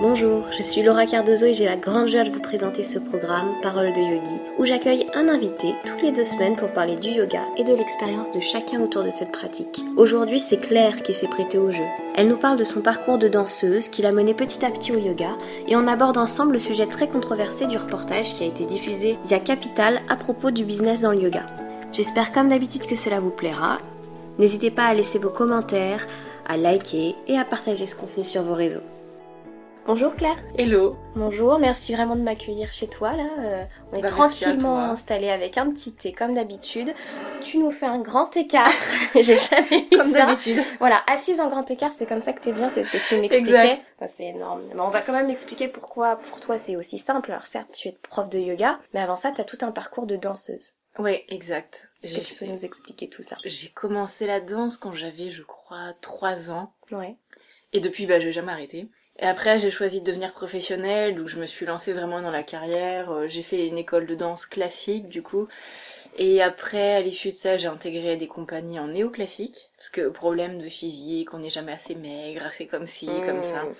Bonjour, je suis Laura Cardozo et j'ai la grande joie de vous présenter ce programme Parole de Yogi où j'accueille un invité toutes les deux semaines pour parler du yoga et de l'expérience de chacun autour de cette pratique. Aujourd'hui, c'est Claire qui s'est prêtée au jeu. Elle nous parle de son parcours de danseuse qui l'a menée petit à petit au yoga et on aborde ensemble le sujet très controversé du reportage qui a été diffusé via Capital à propos du business dans le yoga. J'espère comme d'habitude que cela vous plaira. N'hésitez pas à laisser vos commentaires, à liker et à partager ce contenu sur vos réseaux. Bonjour Claire. Hello. Bonjour, merci vraiment de m'accueillir chez toi là. Euh, on est Bah, tranquillement installé avec un petit thé comme d'habitude. Tu nous fais un grand écart. J'ai jamais eu Comme ça. d'habitude. Voilà, assise en grand écart, c'est comme ça que t'es bien, c'est ce que tu m'expliquais. Exact. Enfin, c'est énorme. Mais on va quand même expliquer pourquoi pour toi c'est aussi simple. Alors certes, tu es prof de yoga, mais avant ça, tu as tout un parcours de danseuse. Ouais, exact. Est-ce J'ai que tu peux fait- nous expliquer tout ça? J'ai commencé la danse quand j'avais, je crois, 3 ans. Ouais. Et depuis, bah, j'ai jamais arrêté. Et après, j'ai choisi de devenir professionnelle, donc je me suis lancée vraiment dans la carrière. Euh, J'ai fait une école de danse classique, du coup. Et après, à l'issue de ça, j'ai intégré des compagnies en néoclassique. Parce que problème de physique, on n'est jamais assez maigre, assez comme ci, comme ça. Mmh.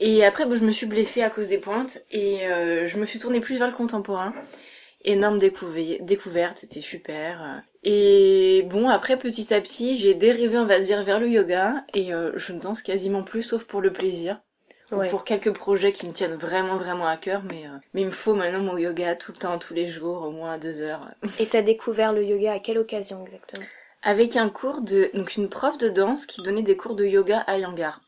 Et après, bah, je me suis blessée à cause des pointes et euh, je me suis tournée plus vers le contemporain. Énorme découver- découverte, c'était super. Et bon, après, petit à petit, j'ai dérivé, on va dire, vers le yoga et euh, je ne danse quasiment plus, sauf pour le plaisir. Ouais. Pour quelques projets qui me tiennent vraiment, vraiment à cœur, mais, euh, mais il me faut maintenant mon yoga tout le temps, tous les jours, au moins deux heures. Et t'as découvert le yoga à quelle occasion exactement? Avec un cours de, donc une prof de danse qui donnait des cours de yoga à Yangar.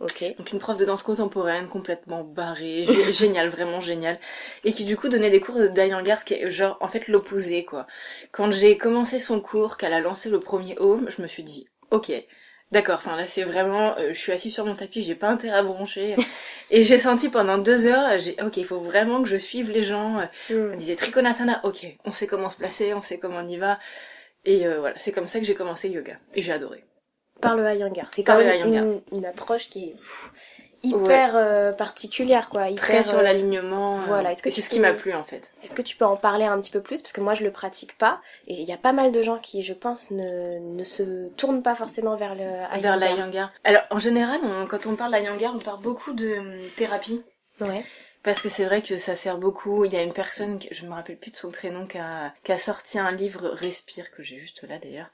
Ok. Donc une prof de danse contemporaine complètement barrée, gé- génial, vraiment génial, et qui du coup donnait des cours de Dayangar, ce qui est genre en fait l'opposé quoi. Quand j'ai commencé son cours, qu'elle a lancé le premier home, je me suis dit ok, d'accord, enfin là c'est vraiment, euh, je suis assise sur mon tapis, j'ai pas intérêt à broncher, et j'ai senti pendant deux heures, j'ai ok, il faut vraiment que je suive les gens. Mmh. On disait Trikonasana, ok, on sait comment se placer, on sait comment on y va, et euh, voilà, c'est comme ça que j'ai commencé le yoga, et j'ai adoré. Par le Iyengar. C'est quand même une, une approche qui est hyper euh, particulière, quoi. Hyper, Très sur euh, l'alignement, euh, voilà, est-ce que c'est ce qui m'a plu en fait. Est-ce que tu peux en parler un petit peu plus? Parce que moi, je le pratique pas. Et il y a pas mal de gens qui, je pense, ne, ne se tournent pas forcément vers le vers l'Ayangar. Alors, en général, on- quand on parle d'Ayangar, on parle beaucoup de thérapie. Ouais. Parce que c'est vrai que ça sert beaucoup. Il y a une personne, je me rappelle plus de son prénom, qui a, qui a sorti un livre Respire, que j'ai juste là d'ailleurs.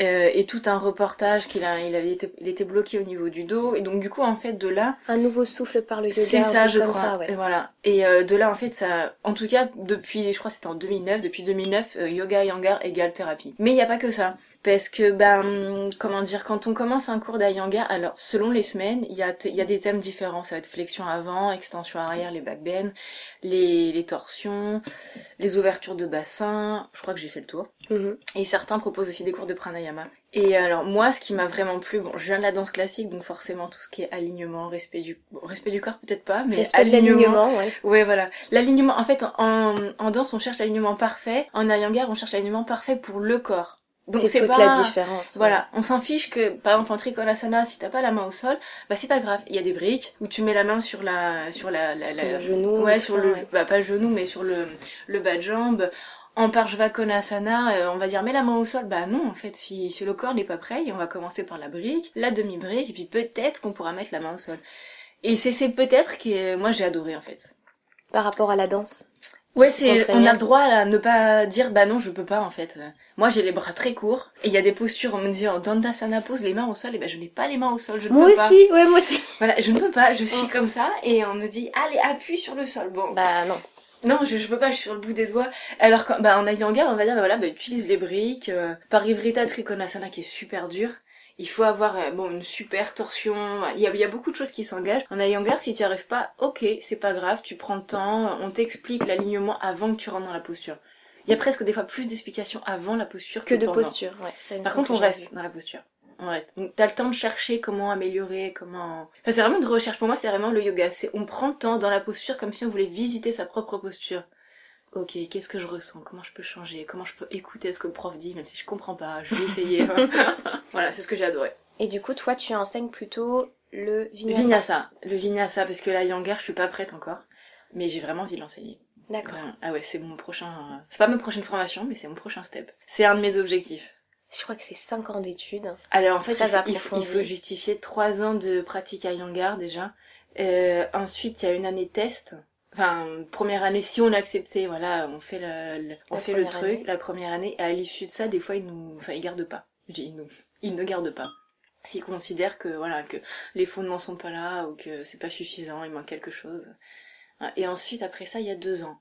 Euh, et tout un reportage qu'il a, il avait été, il était bloqué au niveau du dos. Et donc, du coup, en fait, de là, Un nouveau souffle par le yoga. c'est ça, je crois. ça, ouais. Et voilà. Et euh, de là, en fait, ça, en tout cas, depuis, je crois, que c'était en 2009. Depuis 2009, euh, yoga Iyengar égale thérapie. Mais il n'y a pas que ça, parce que ben, comment dire, quand on commence un cours d'Iyengar, alors selon les semaines, il y a, t- il y a des thèmes différents. Ça va être flexion avant, extension arrière, les backbends, les, les torsions, les ouvertures de bassin. Je crois que j'ai fait le tour. Mhm. Et certains proposent aussi des cours de pranayama. Et alors moi, ce qui m'a vraiment plu, bon, je viens de la danse classique, donc forcément tout ce qui est alignement, respect du, bon, respect du corps peut-être pas, mais Respect de l'alignement, ouais. Ouais, voilà. L'alignement, en fait, en, en danse, on cherche l'alignement parfait. En Iyengar, on cherche l'alignement parfait pour le corps. Donc C'est pas la différence. ouais. voilà, on s'en fiche que, par exemple, en Trikonasana, si t'as pas la main au sol, bah c'est pas grave. Il y a des briques où tu mets la main sur la, sur la, la, la- le genou. ouais, sur ça, le, ouais. bah pas le genou, mais sur le, le bas de jambe. En Parshvakonasana, euh, on va dire mets la main au sol. Bah non, en fait, si, si le corps n'est pas prêt, on va commencer par la brique, la demi-brique, et puis peut-être qu'on pourra mettre la main au sol. Et c'est c'est peut-être que moi j'ai adoré en fait. Par rapport à la danse? Ouais, c'est on a le droit à ne pas dire bah non, je peux pas en fait. Moi, j'ai les bras très courts et il y a des postures on me dit en Dandasana pose les mains au sol et ben je n'ai pas les mains au sol, je ne Moi peux pas. aussi, ouais, moi aussi. Voilà, je ne peux pas, je suis comme ça et on me dit allez, appuie sur le sol. Bon, Bah non. non, je, je peux pas, je suis sur le bout des doigts. Alors quand bah en Iyengar, on va dire bah voilà, bah utilise les briques euh, Parivrita Trikonasana qui est super dur. Il faut avoir euh, bon une super torsion. Il y a, il y a beaucoup de choses qui s'engagent. En Iyengar, si tu n'y arrives pas, ok, c'est pas grave, tu prends le temps, on t'explique l'alignement avant que tu rentres dans la posture. Il y a presque des fois plus d'explications avant la posture Que de posture, ouais. ça, Par contre, on reste dans la posture. On reste. Donc, t'as le temps de chercher comment améliorer, comment. Enfin, c'est vraiment une recherche. Pour moi, c'est vraiment le yoga. C'est on prend le temps dans la posture comme si on voulait visiter sa propre posture. Ok, qu'est-ce que je ressens? Comment je peux changer? Comment je peux écouter ce que le prof dit, même si je comprends pas? Je vais essayer. voilà, c'est ce que j'ai adoré. Et du coup, toi, tu enseignes plutôt le vinyasa. Vinyasa, le vinyasa, parce que la yangar, je suis pas prête encore, mais j'ai vraiment envie de l'enseigner. D'accord. Vraiment. Ah ouais, c'est mon prochain. C'est pas ma prochaine formation, mais c'est mon prochain step. C'est un de mes objectifs. Je crois que c'est 5 ans d'études. Alors en fait, il faut, il faut- il approfondi. faut justifier trois ans de pratique à Yangar déjà. Euh, ensuite, il y a une année test. Enfin, première année, si on a accepté, voilà, on fait le, le- on fait le truc, année. la première année, et à l'issue de ça, des fois, ils nous, enfin, ils gardent pas. Je dis ils nous, ils ne gardent pas. S'ils considèrent que, voilà, que les fondements sont pas là, ou que c'est pas suffisant, il manque quelque chose. Et ensuite, après ça, il y a deux ans.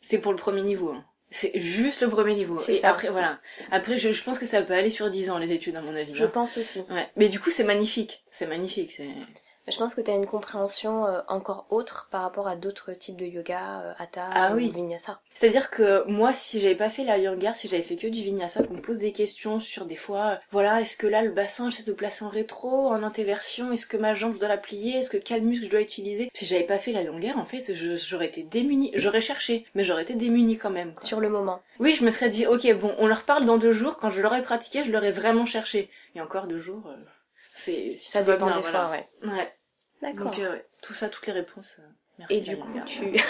C'est pour le premier niveau, hein. C'est juste le premier niveau. C'est Et ça. après, voilà. Après, je, je pense que ça peut aller sur 10 ans, les études, à mon avis. Je hein. pense aussi. Ouais. Mais du coup, c'est magnifique. C'est magnifique. C'est... Je pense que tu as une compréhension euh, encore autre par rapport à d'autres types de yoga, euh, hatha Ah ou oui. vinyasa. C'est-à-dire que moi, si j'avais pas fait la Yangar, si j'avais fait que du vinyasa, qu'on me pose des questions sur des fois, euh, voilà, est-ce que là, le bassin, j'essaie de placer en rétro, en antéversion, est-ce que ma jambe, je dois la plier, est-ce que quel muscle je dois utiliser? Si j'avais pas fait la Yangar, en fait, j'aurais été démunie. J'aurais cherché, mais j'aurais été démunie quand même. quoi. Sur le moment. Oui, je me serais dit, ok, bon, on leur parle dans deux jours, quand je l'aurais pratiqué, je l'aurais vraiment cherché. Et encore deux jours, euh, c'est... Si Ça va dépend bien, des voilà. fois, ouais. Ouais. D'accord. Donc, euh, tout ça, toutes les réponses. euh, merci. Et du coup, tu...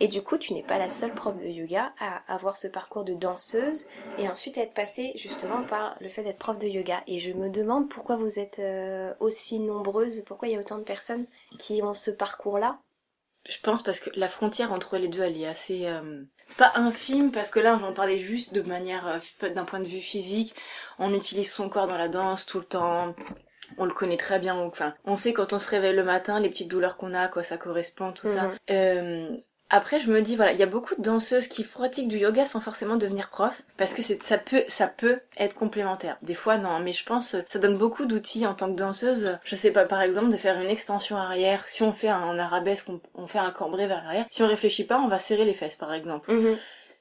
Et du coup, tu n'es pas la seule prof de yoga à avoir ce parcours de danseuse et ensuite être passée justement par le fait d'être prof de yoga. Et je me demande pourquoi vous êtes euh, aussi nombreuses, pourquoi il y a autant de personnes qui ont ce parcours-là? Je pense parce que la frontière entre les deux, elle est assez. euh, C'est pas infime parce que là, on en parlait juste de manière, d'un point de vue physique. On utilise son corps dans la danse tout le temps. On le connaît très bien. Enfin, on sait quand on se réveille le matin, les petites douleurs qu'on a, à quoi ça correspond, tout ça. Mhm. Euh, après, je me dis, voilà, il y a beaucoup de danseuses qui pratiquent du yoga sans forcément devenir prof, parce que c'est, ça peut, ça peut être complémentaire. Des fois, non, mais je pense, ça donne beaucoup d'outils en tant que danseuse. Je sais pas, par exemple, de faire une extension arrière. Si on fait un arabesque, on, on fait un cambré vers l'arrière. Si on réfléchit pas, on va serrer les fesses, par exemple.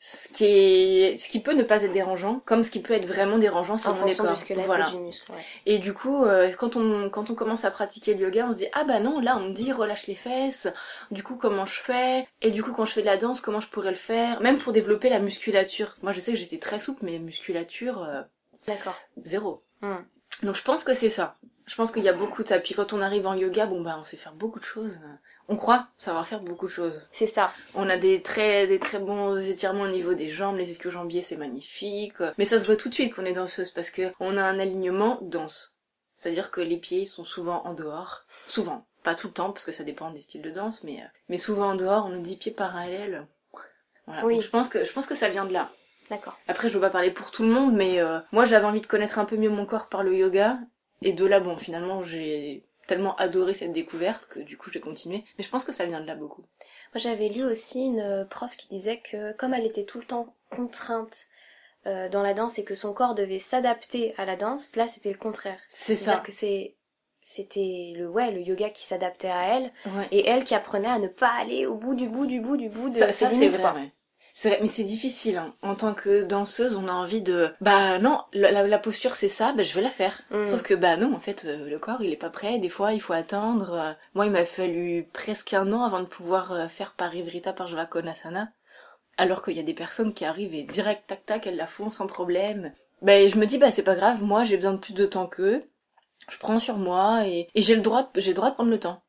Ce qui est, ce qui peut ne pas être dérangeant, comme ce qui peut être vraiment dérangeant selon les corps. du Voilà. et du muscle. ouais. Et du coup, euh, quand on quand on commence à pratiquer le yoga, on se dit ah bah non, là on me dit relâche les fesses. Du coup, comment je fais? Et du coup, quand je fais de la danse, comment je pourrais le faire? Même pour développer la musculature. Moi, je sais que j'étais très souple, mais musculature euh, D'accord. zéro. Hmm. Donc je pense que c'est ça. Je pense qu'il y a beaucoup de ça. Puis quand on arrive en yoga, bon bah on sait faire beaucoup de choses. On croit savoir faire beaucoup de choses. C'est ça. On a des très, des très bons étirements au niveau des jambes, les ischio-jambiers, c'est magnifique. Mais ça se voit tout de suite qu'on est danseuse parce que on a un alignement danse. C'est-à-dire que les pieds sont souvent en dehors. Souvent. Pas tout le temps parce que ça dépend des styles de danse, mais, euh, mais souvent en dehors, on nous dit pieds parallèles. Voilà. Oui. Donc je pense que, je pense que ça vient de là. D'accord. Après, je veux pas parler pour tout le monde, mais euh, moi j'avais envie de connaître un peu mieux mon corps par le yoga. Et de là, bon, finalement, j'ai tellement adoré cette découverte que du coup j'ai continué. Mais je pense que ça vient de là beaucoup. Moi, j'avais lu aussi une euh, prof qui disait que comme elle était tout le temps contrainte euh, dans la danse et que son corps devait s'adapter à la danse, là c'était le contraire. C'est C'est-à-dire ça. que c'est c'était le ouais le yoga qui s'adaptait à elle Ouais. et elle qui apprenait à ne pas aller au bout du bout du bout du bout de Ça, ses ça, limites vrai. quoi. Ouais. C'est vrai, mais c'est difficile. Hein. En tant que danseuse, on a envie de. Bah non, la, la- posture c'est ça, bah je vais la faire. Mm. Sauf que bah non, en fait, euh, le corps il est pas prêt. Des fois, il faut attendre. Euh, Moi, il m'a fallu presque un an avant de pouvoir euh, faire Parivrita par Konasana. Alors qu'il y a des personnes qui arrivent et direct tac tac, elles la font sans problème. Bah je me dis bah c'est pas grave. Moi, j'ai besoin de plus de temps qu'eux. Je prends sur moi et, et j'ai le droit, de- j'ai le droit de prendre le temps.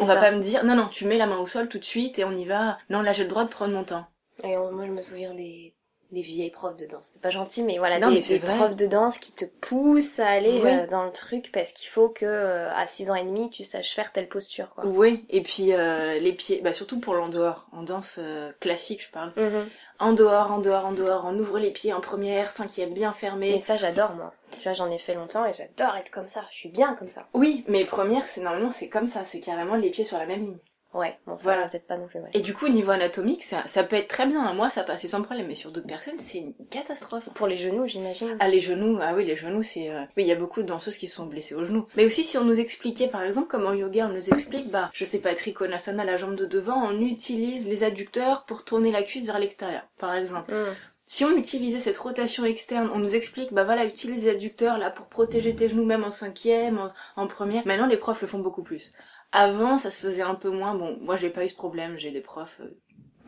On va pas me dire non non, tu mets la main au sol tout de suite et on y va. Non là, j'ai le droit de prendre mon temps. Et on- moi je me souviens des des vieilles profs de danse. C'est pas gentil mais voilà Non, des, mais des profs de danse qui te poussent à aller Oui. euh, dans le truc parce qu'il faut que euh, à 6 ans et demi tu saches faire telle posture quoi. Oui, et puis euh, les pieds, bah surtout pour l'en dehors, en danse classique je parle. Mhm. En dehors, en dehors, en dehors, on ouvre les pieds en première, cinquième bien fermé. Mais ça j'adore moi. Tu vois j'en ai fait longtemps et j'adore être comme ça. Je suis bien comme ça. Oui, mais première, c'est normalement c'est comme ça, c'est carrément les pieds sur la même ligne. Ouais, bon ça Voilà. peut-être pas non plus. Ouais. Et du coup, au niveau anatomique, ça, ça peut être très bien. Moi, ça passait sans problème, mais sur d'autres personnes, c'est une catastrophe. Pour les genoux j'imagine. Ah les genoux, ah oui les genoux c'est... euh, Oui il y a beaucoup de danseuses qui sont blessées aux genoux. Mais aussi si on nous expliquait par exemple comme en yoga on nous explique bah je sais pas Trikonasana la jambe de devant on utilise les adducteurs pour tourner la cuisse vers l'extérieur par exemple. Mhm. Si on utilisait cette rotation externe, on nous explique, bah voilà, utilise les adducteurs là pour protéger tes genoux même en cinquième, en, en première. Maintenant, les profs le font beaucoup plus. Avant, ça se faisait un peu moins. Bon, moi, j'ai pas eu ce problème. J'ai des profs euh,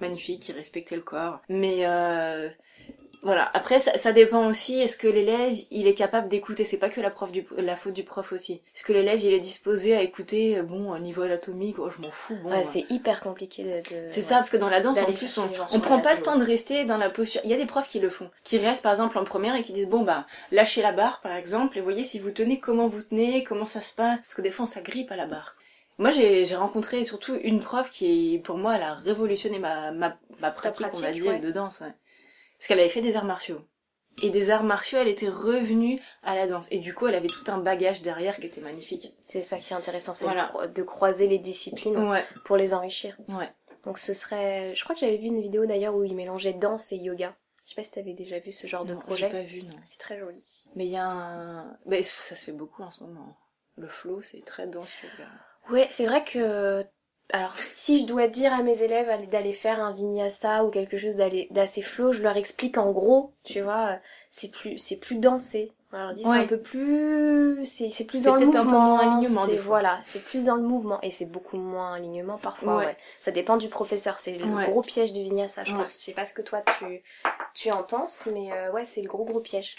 magnifiques qui respectaient le corps. Mais euh, voilà. Après, ça, ça dépend aussi. Est-ce que l'élève, il est capable d'écouter? C'est pas que la prof du, la faute du prof aussi. Est-ce que l'élève, il est disposé à écouter euh, Bon, au niveau anatomique, oh, je m'en fous. Bon, Ouais, euh, c'est hyper compliqué de. de- c'est ouais. ça, parce que dans la danse, en plus, on, on prend pas le temps de rester dans la posture. Il y a des profs qui le font, qui restent par exemple en première et qui disent bon bah lâchez la barre par exemple et voyez si vous tenez comment vous tenez, comment ça se passe, parce que des fois on s'agrippe à la barre. Moi, j'ai rencontré surtout une prof qui, pour moi, elle a révolutionné ma, ma, ma pratique, on va dire, ouais. de danse. Ouais. Parce qu'elle avait fait des arts martiaux. Et des arts martiaux, elle était revenue à la danse. Et du coup, elle avait tout un bagage derrière qui était magnifique. C'est ça qui est intéressant, c'est Voilà. de cro- de croiser les disciplines Ouais, pour les enrichir. ouais. Donc ce serait... Je crois que j'avais vu une vidéo d'ailleurs où il mélangeait danse et yoga. Je sais pas si t'avais déjà vu ce genre de Non, projet. pas vu, non. C'est très joli. Mais il y a un... Mais ça se fait beaucoup en ce moment. Le flow, c'est très danse yoga. Ouais, c'est vrai que... Alors, si je dois dire à mes élèves aller- d'aller faire un vinyasa ou quelque chose d'assez flow, je leur explique en gros, tu vois, euh, c'est plus, c'est plus dansé. Ouais. un peu plus, c'est plus dans le un peu mouvement. moins alignement, c'est- des fois. Voilà, c'est plus dans le mouvement et c'est beaucoup moins alignement parfois. Ouais. Ouais. Ça dépend du professeur. C'est le Ouais. gros piège du vinyasa, je pense. Je sais pas ce que toi tu, tu en penses, mais euh, ouais, c'est le gros gros piège.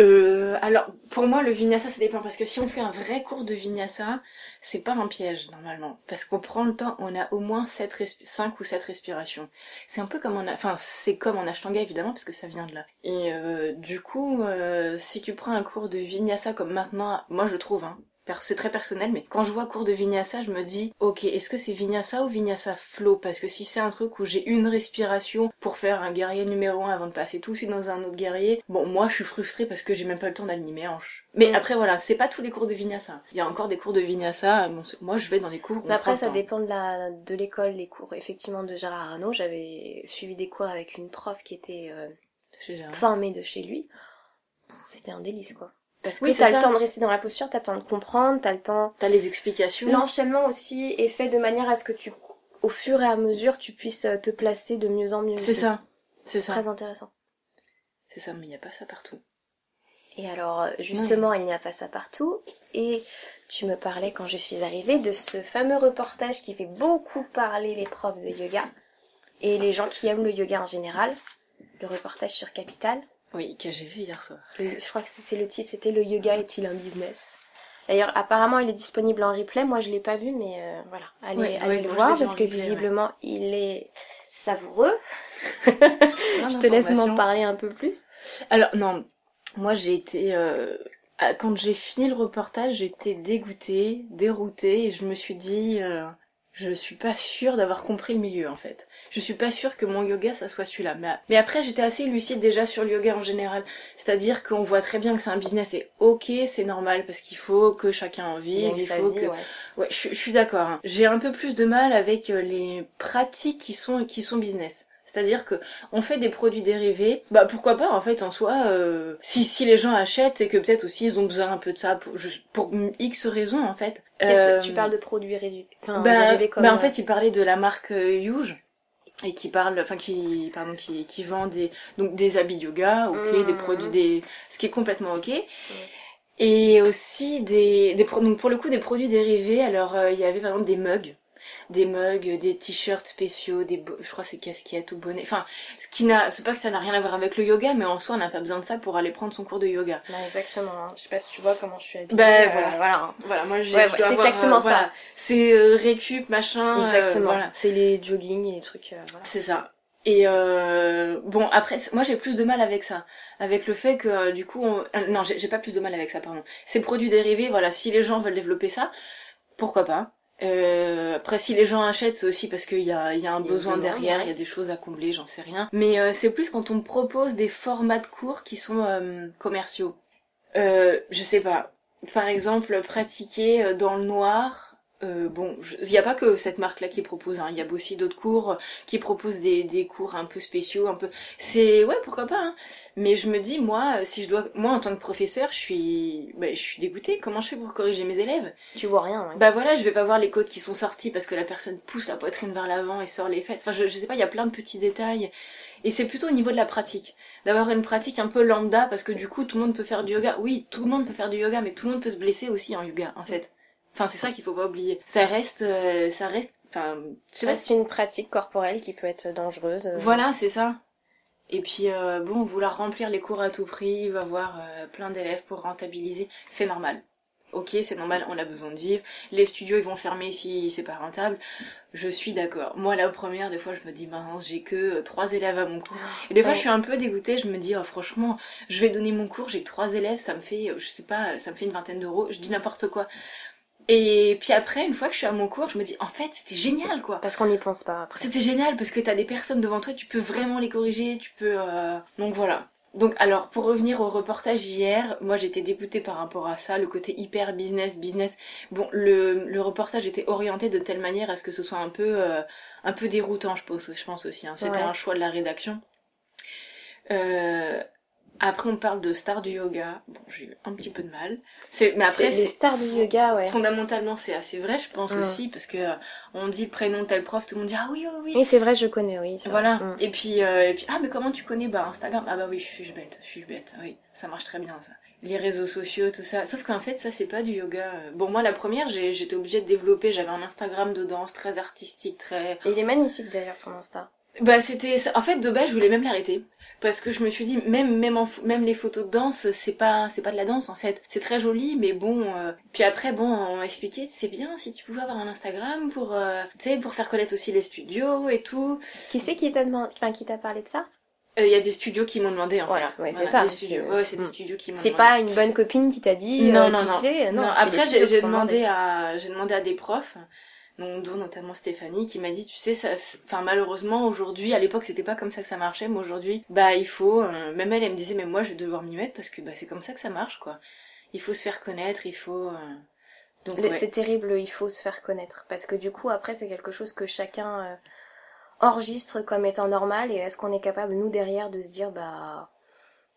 Euh, alors, pour moi, le vinyasa, ça dépend. Parce que si on fait un vrai cours de vinyasa, c'est pas un piège, normalement. Parce qu'on prend le temps, on a au moins 7 respi- 5 ou 7 respirations. C'est un peu comme en... Enfin, c'est comme en ashtanga, évidemment, parce que ça vient de là. Et euh, du coup, euh, si tu prends un cours de vinyasa comme maintenant, moi, je trouve, hein, c'est très personnel, mais quand je vois cours de vinyasa, je me dis, ok, est-ce que c'est vinyasa ou vinyasa flow? Parce que si c'est un truc où j'ai une respiration pour faire un guerrier numéro 1 avant de passer tout de suite dans un autre guerrier, bon, moi je suis frustrée parce que j'ai même pas le temps d'aligner mes hanches. Mais Mm. après, voilà, c'est pas tous les cours de vinyasa. Il y a encore des cours de vinyasa, bon, moi je vais dans les cours. Mais après, ça dépend de la de l'école, les cours. Effectivement, de Gérard Arnaud, j'avais suivi des cours avec une prof qui était euh, formée de chez lui. C'était un délice, quoi. Parce que Oui, t'as le temps de rester dans la posture, t'as le temps de comprendre, t'as le temps. T'as les explications. L'enchaînement aussi est fait de manière à ce que tu, au fur et à mesure, tu puisses euh, te placer de mieux en mieux. C'est ça. C'est ça. Très intéressant. C'est ça, mais il n'y a pas ça partout. Et alors, euh, justement, il n'y a pas ça partout. Et tu me parlais quand je suis arrivée de ce fameux reportage qui fait beaucoup parler les profs de yoga et les gens qui aiment le yoga en général. Le reportage sur Capital. Oui, que j'ai vu hier soir. Le- je crois que c'était le titre, c'était le yoga est-il un business? D'ailleurs, apparemment, il est disponible en replay. Moi, je l'ai pas vu, mais euh, voilà, allez, Ouais, allez ouais, le voir parce que replay, ouais. visiblement, il est savoureux. Je te laisse m'en parler un peu plus. Alors, non, moi j'ai été. euh, Quand j'ai fini le reportage, j'étais dégoûtée, déroutée, et je me suis dit. euh, Je suis pas sûre d'avoir compris le milieu en fait. Je suis pas sûre que mon yoga ça soit celui-là. Mais, mais après j'étais assez lucide déjà sur le yoga en général. C'est-à-dire qu'on voit très bien que c'est un business et ok c'est normal parce qu'il faut que chacun en vive. Il faut vie, que... ouais. Ouais, je, je suis d'accord. hein. J'ai un peu plus de mal avec euh, les pratiques qui sont qui sont business. C'est-à-dire que on fait des produits dérivés, bah pourquoi pas en fait en soi. euh, si si les gens achètent et que peut-être aussi ils ont besoin un peu de ça pour pour X raisons en fait. Qu'est-ce que Euh, tu parles de produits réduits enfin, bah, dérivés comme, bah, en euh, fait il parlait de la marque euh, Yuge et qui parle enfin qui pardon qui qui vend des donc des habits yoga ok Mhm. des produits des ce qui est complètement ok. Et aussi des, des donc pour le coup des produits dérivés. Alors euh, il y avait par exemple des mugs des mugs des t-shirts spéciaux des je crois c'est casquettes ou bonnets enfin ce qui n'a c'est pas que ça n'a rien à voir avec le yoga mais en soi on n'a pas besoin de ça pour aller prendre son cours de yoga bah, exactement. hein. Je sais pas si tu vois comment je suis habillée. Ben, euh, voilà. voilà. hein. voilà moi j'ai Ouais, ouais, c'est exactement euh, ça. voilà. c'est euh, récup machin euh, Exactement. voilà C'est les jogging et les trucs. euh, voilà. C'est ça. Et euh, bon après moi j'ai plus de mal avec ça, avec le fait que euh, du coup on... euh, non j'ai j'ai pas plus de mal avec ça pardon. Ces produits dérivés voilà si les gens veulent développer ça pourquoi pas? Euh, après si les gens achètent c'est aussi parce qu'il y a, il y a un y besoin demande, derrière, ouais. il y a des choses à combler j'en sais rien. Mais euh, c'est plus quand on me propose des formats de cours qui sont euh, commerciaux. Euh, je sais pas. Par exemple pratiquer euh, dans le noir. Euh, bon, il n'y a pas que cette marque-là qui propose, hein. il y a aussi d'autres cours qui proposent des, des cours un peu spéciaux, un peu. C'est ouais, pourquoi pas. Hein. Mais je me dis moi, euh, si je dois, moi en tant que professeur, je suis, bah, je suis dégoûtée. Comment je fais pour corriger mes élèves? Tu vois rien. ouais. Bah voilà, je vais pas voir les côtes qui sont sorties parce que la personne pousse la poitrine vers l'avant et sort les fesses. Enfin, je, je sais pas, il y a plein de petits détails. Et c'est plutôt au niveau de la pratique, d'avoir une pratique un peu lambda parce que du coup tout le monde peut faire du yoga. Oui, tout le monde peut faire du yoga, mais tout le monde peut se blesser aussi en yoga en fait. Enfin, c'est ça qu'il faut pas oublier. Ça reste, euh, ça reste. Enfin, je sais Ça pas reste une pratique corporelle qui peut être dangereuse. euh. voilà, c'est ça. Et puis, euh, bon, vouloir remplir les cours à tout prix, avoir euh, plein d'élèves pour rentabiliser, c'est normal. Ok, c'est normal, on a besoin de vivre. Les studios, ils vont fermer si c'est pas rentable. Je suis d'accord. Moi, la première, des fois, je me dis, mince, j'ai que trois élèves à mon cours. Et des fois, Ouais. je suis un peu dégoûtée. Je me dis, oh, franchement, je vais donner mon cours, j'ai que trois élèves, ça me fait, je sais pas, ça me fait une vingtaine d'euros. Je dis n'importe quoi. Et puis après, une fois que je suis à mon cours, je me dis, en fait, c'était génial, quoi. Parce qu'on n'y pense pas après. C'était génial parce que t'as des personnes devant toi, tu peux vraiment les corriger, tu peux... euh, Donc voilà. Donc alors, pour revenir au reportage hier, moi j'étais dégoûtée par rapport à ça, le côté hyper business, business. Bon, le, le reportage était orienté de telle manière à ce que ce soit un peu, euh, un peu déroutant, je pense, je pense aussi. hein. C'était Ouais. un choix de la rédaction. Euh, après, on parle de stars du yoga. Bon, j'ai eu un petit peu de mal. C'est, mais après, C'est stars du yoga, ouais. fondamentalement c'est assez vrai, je pense Mm. aussi, parce que euh, on dit prénom tel prof, tout le monde dit ah oui, oui, oui. Oui, c'est vrai, je connais, oui. Voilà. Mm. Et puis, euh, et puis, ah, mais comment tu connais bah, Instagram? Ah, bah oui, je suis bête, je suis bête. Oui, ça marche très bien, ça. Les réseaux sociaux, tout ça. Sauf qu'en fait, ça, c'est pas du yoga. Bon, moi, la première, j'ai- j'étais obligée de développer. J'avais un Instagram de danse très artistique, très. Et il est magnifique d'ailleurs, ton Insta. Bah, c'était. En fait, de base, je voulais même l'arrêter. Parce que je me suis dit, même, même, en... même les photos de danse, c'est pas, c'est pas de la danse, en fait. C'est très joli, mais bon. euh, Puis après, bon, on m'a expliqué, c'est bien si tu pouvais avoir un Instagram pour, euh, tu sais, pour faire connaître aussi les studios et tout. Qui c'est qui t'a demandé, enfin, qui t'a parlé de ça? Il y a des studios qui m'ont demandé en Voilà, fait. ouais, c'est ça, Des studios. Ouais, c'est des Mm. studios qui m'ont C'est pas une bonne copine qui t'a dit, Non, euh, non, tu non. sais, non. Non, après j'ai demandé à j'ai demandé à des profs, dont notamment Stéphanie, qui m'a dit tu sais ça, enfin malheureusement aujourd'hui, à l'époque c'était pas comme ça que ça marchait, mais aujourd'hui bah il faut, euh, même elle elle me disait mais moi je vais devoir m'y mettre parce que bah c'est comme ça que ça marche quoi. Il faut se faire connaître, il faut. euh, Donc ouais. C'est terrible, il faut se faire connaître. Parce que du coup, après, c'est quelque chose que chacun euh, enregistre comme étant normal. Et est-ce qu'on est capable, nous, derrière, de se dire, bah,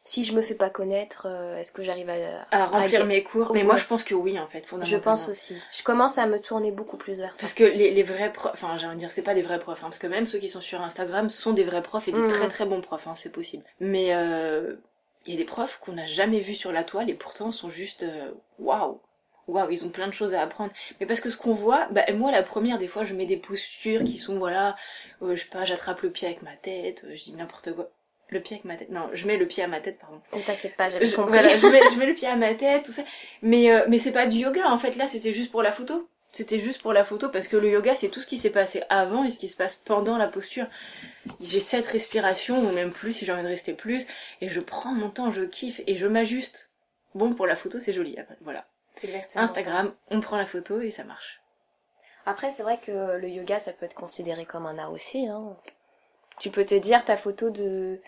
si je me fais pas connaître, euh, est-ce que j'arrive à... à remplir à- mes cours. Mais Ouais. moi je pense que oui en fait, Je pense aussi. Je commence à me tourner beaucoup plus vers ça. Parce que les, les vrais profs, enfin j'ai envie de dire c'est pas des vrais profs, hein, parce que même ceux qui sont sur Instagram sont des vrais profs et des Mhm. très très bons profs, hein, c'est possible. Mais euh, il y a des profs qu'on n'a jamais vus sur la toile et pourtant sont juste euh, waouh, waouh, ils ont plein de choses à apprendre. Mais parce que ce qu'on voit, bah moi la première des fois je mets des postures qui sont voilà, euh, je sais pas, j'attrape le pied avec ma tête, euh, je dis n'importe quoi. Le pied avec ma tête, non, je mets le pied à ma tête, pardon. Ne t'inquiète pas, j'avais compris. voilà, je, mets, je mets le pied à ma tête, tout ça. Mais, euh, mais c'est pas du yoga, en fait, là, c'était juste pour la photo. C'était juste pour la photo, parce que le yoga, c'est tout ce qui s'est passé avant et ce qui se passe pendant la posture. J'ai cette respiration, ou même plus, si j'ai envie de rester plus, et je prends mon temps, je kiffe, et je m'ajuste. Bon, pour la photo, c'est joli, après, voilà. Ça. Instagram, on prend la photo et ça marche. Après, c'est vrai que le yoga, ça peut être considéré comme un art aussi. Hein. Tu peux te dire ta photo de...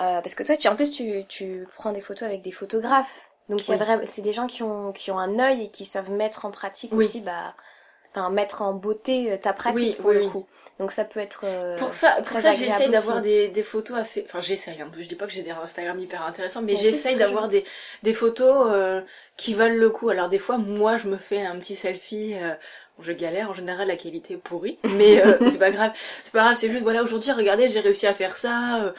euh, parce que toi, tu, en plus, tu, tu prends des photos avec des photographes. Donc, Oui. c'est des gens qui ont, qui ont un œil et qui savent mettre en pratique Oui. aussi, bah, enfin, mettre en beauté euh, ta pratique Oui, pour oui, le coup. Donc, ça peut être... euh, Pour ça, pour ça j'essaye d'avoir des, des photos assez. Enfin, j'essaye. Hein, je dis pas que j'ai des Instagram hyper intéressants, mais j'essaye d'avoir des, des photos euh, qui valent le coup. Alors, des fois, moi, je me fais un petit selfie. Je galère. En général, la qualité est pourrie. Mais euh, c'est pas grave. C'est pas grave. C'est juste, voilà, aujourd'hui, regardez, j'ai réussi à faire ça. euh,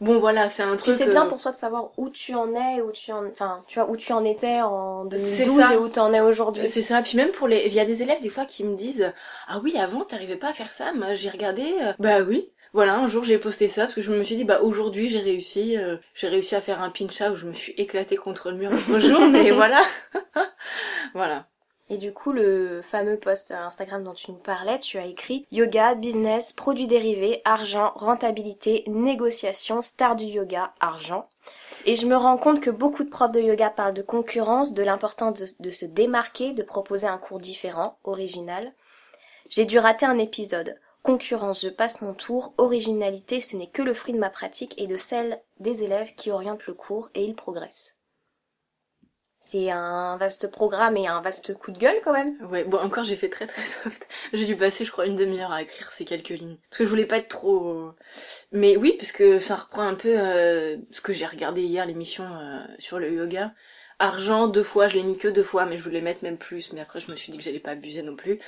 bon, voilà, c'est un truc. c'est bien euh, pour soi de savoir où tu en es, où tu en, enfin, tu vois, où tu en étais en C'est 2012 ça. et où tu en es aujourd'hui. C'est ça. Puis même pour les, il y a des élèves des fois qui me disent, ah oui, avant t'arrivais pas à faire ça. Moi, j'ai regardé. euh, Bah oui. Voilà, un jour j'ai posté ça parce que je me suis dit, bah aujourd'hui j'ai réussi, euh, j'ai réussi à faire un pincha où je me suis éclatée contre le mur l'autre jour, mais voilà. voilà. Et du coup, le fameux post Instagram dont tu nous parlais, tu as écrit yoga, business, produits dérivés, argent, rentabilité, négociation, star du yoga, argent. Et je me rends compte que beaucoup de profs de yoga parlent de concurrence, de l'importance de, se démarquer, de proposer un cours différent, original. J'ai dû rater un épisode. Concurrence, je passe mon tour. Originalité, ce n'est que le fruit de ma pratique et de celle des élèves qui orientent le cours et ils progressent. C'est un vaste programme et un vaste coup de gueule quand même. Ouais, bon encore j'ai fait très très soft. J'ai dû passer je crois une demi-heure à écrire ces quelques lignes. Parce que je voulais pas être trop... Mais oui, parce que ça reprend un peu euh, ce que j'ai regardé hier, l'émission euh, sur le yoga. Argent, deux fois, je l'ai mis que deux fois, mais je voulais mettre même plus. Mais après je me suis dit que j'allais pas abuser non plus.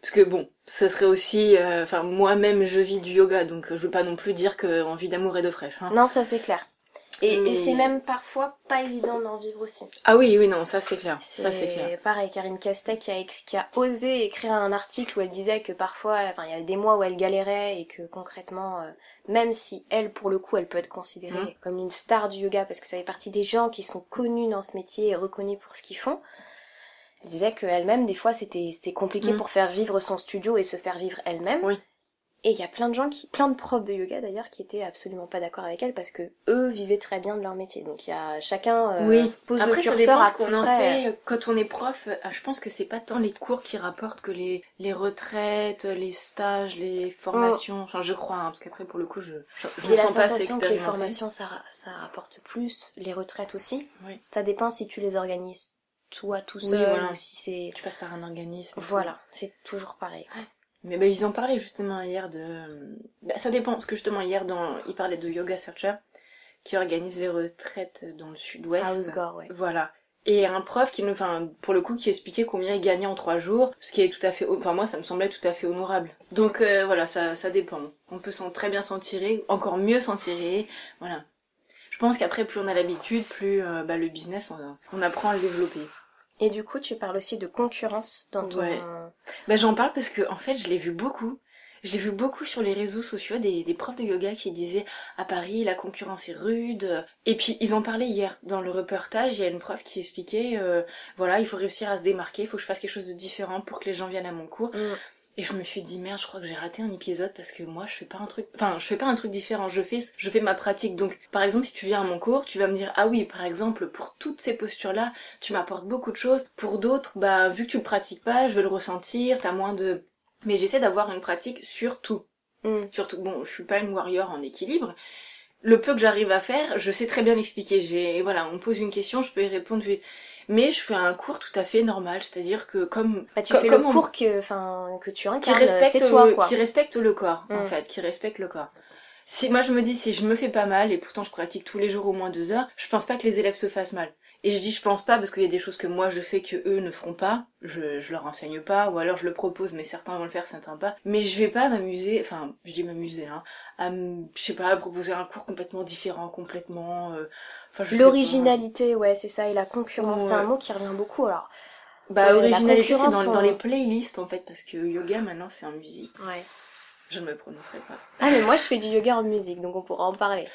Parce que bon, ça serait aussi... euh, Enfin moi-même je vis du yoga, donc euh, je veux pas non plus dire qu'on vit d'amour et d'eau fraîche. Hein. Non, ça c'est clair. Et, Mais- et c'est même parfois pas évident d'en vivre aussi. Ah oui, oui, non, ça c'est clair. Ça c'est clair. pareil, Karine Castet qui a, écrit, qui a osé écrire un article où elle disait que parfois, enfin, il y a des mois où elle galérait et que concrètement, euh, même si elle, pour le coup, elle peut être considérée Mhm. comme une star du yoga parce que ça fait partie des gens qui sont connus dans ce métier et reconnus pour ce qu'ils font, elle disait qu'elle-même, des fois, c'était compliqué Mhm. pour faire vivre son studio et se faire vivre elle-même. Oui. Et il y a plein de gens qui, plein de profs de yoga d'ailleurs, qui étaient absolument pas d'accord avec elle parce que eux vivaient très bien de leur métier. Donc il y a chacun euh, Oui. pose Après, le curseur dépend à ce qu'on en fait quand on est prof. euh, Je pense que c'est pas tant les cours qui rapportent que les, les retraites, les stages, les formations. Enfin, je crois, hein, parce qu'après, pour le coup, je, J'ai la pas sensation que les formations ça, ça rapporte plus, les retraites aussi. Oui. Ça dépend si tu les organises toi tout Oui, seul voilà. ou si c'est. Tu passes par un organisme. Voilà, c'est toujours pareil. Mais bah, ils en parlaient justement hier de. Bah, ça dépend, parce que justement hier, dans... ils parlaient de Yoga Searcher, qui organise les retraites dans le sud-ouest. Ouais. Voilà. Et un prof qui nous, enfin, pour le coup, qui expliquait combien il gagnait en trois jours, ce qui est tout à fait, enfin, moi, ça me semblait tout à fait honorable. Donc, euh, voilà, ça, ça dépend. On peut s'en très bien s'en tirer, encore mieux s'en tirer, voilà. Je pense qu'après, plus on a l'habitude, plus, euh, bah, le business, on, on apprend à le développer. Et du coup, tu parles aussi de concurrence dans ton. Ouais. Bah, j'en parle parce que, en fait, je l'ai vu beaucoup. Je l'ai vu beaucoup sur les réseaux sociaux, des, des profs de yoga qui disaient à Paris la concurrence est rude. Et puis ils en parlaient hier dans le reportage. Il y a une prof qui expliquait, euh, voilà, il faut réussir à se démarquer, il faut que je fasse quelque chose de différent pour que les gens viennent à mon cours. Mm. Et je me suis dit merde, je crois que j'ai raté un épisode parce que moi je fais pas un truc, enfin je fais pas un truc différent. Je fais, je fais ma pratique. Donc par exemple si tu viens à mon cours, tu vas me dire ah oui par exemple pour toutes ces postures là, tu m'apportes beaucoup de choses. Pour d'autres, bah vu que tu le pratiques pas, je vais le ressentir. T'as moins de mais j'essaie d'avoir une pratique sur tout. Mm. Surtout, bon, je suis pas une warrior en équilibre. Le peu que j'arrive à faire, je sais très bien l'expliquer. J'ai, voilà, on me pose une question, je peux y répondre. Mais je fais un cours tout à fait normal, c'est-à-dire que comme Bah, tu comme- fais comme le on- cours que, enfin, que tu qui incarnes, respecte c'est toi, le, quoi. qui respecte le corps en Mm. fait, qui respecte le corps. Si moi je me dis si je me fais pas mal et pourtant je pratique tous les jours au moins deux heures, je pense pas que les élèves se fassent mal. Et je dis je pense pas parce qu'il y a des choses que moi je fais que eux ne feront pas, je, je leur enseigne pas ou alors je le propose mais certains vont le faire certains pas. Mais je vais pas m'amuser, enfin je dis m'amuser hein, à je sais pas à proposer un cours complètement différent, complètement. euh, enfin. L'originalité, ouais, c'est ça, et la concurrence, Ouais. c'est un mot qui revient beaucoup. Alors, Bah Ouais, originalité c'est dans, les playlists en fait parce que yoga maintenant c'est en musique. ouais. Je ne me prononcerai pas. Ah, mais moi, je fais du yoga en musique, donc on pourra en parler.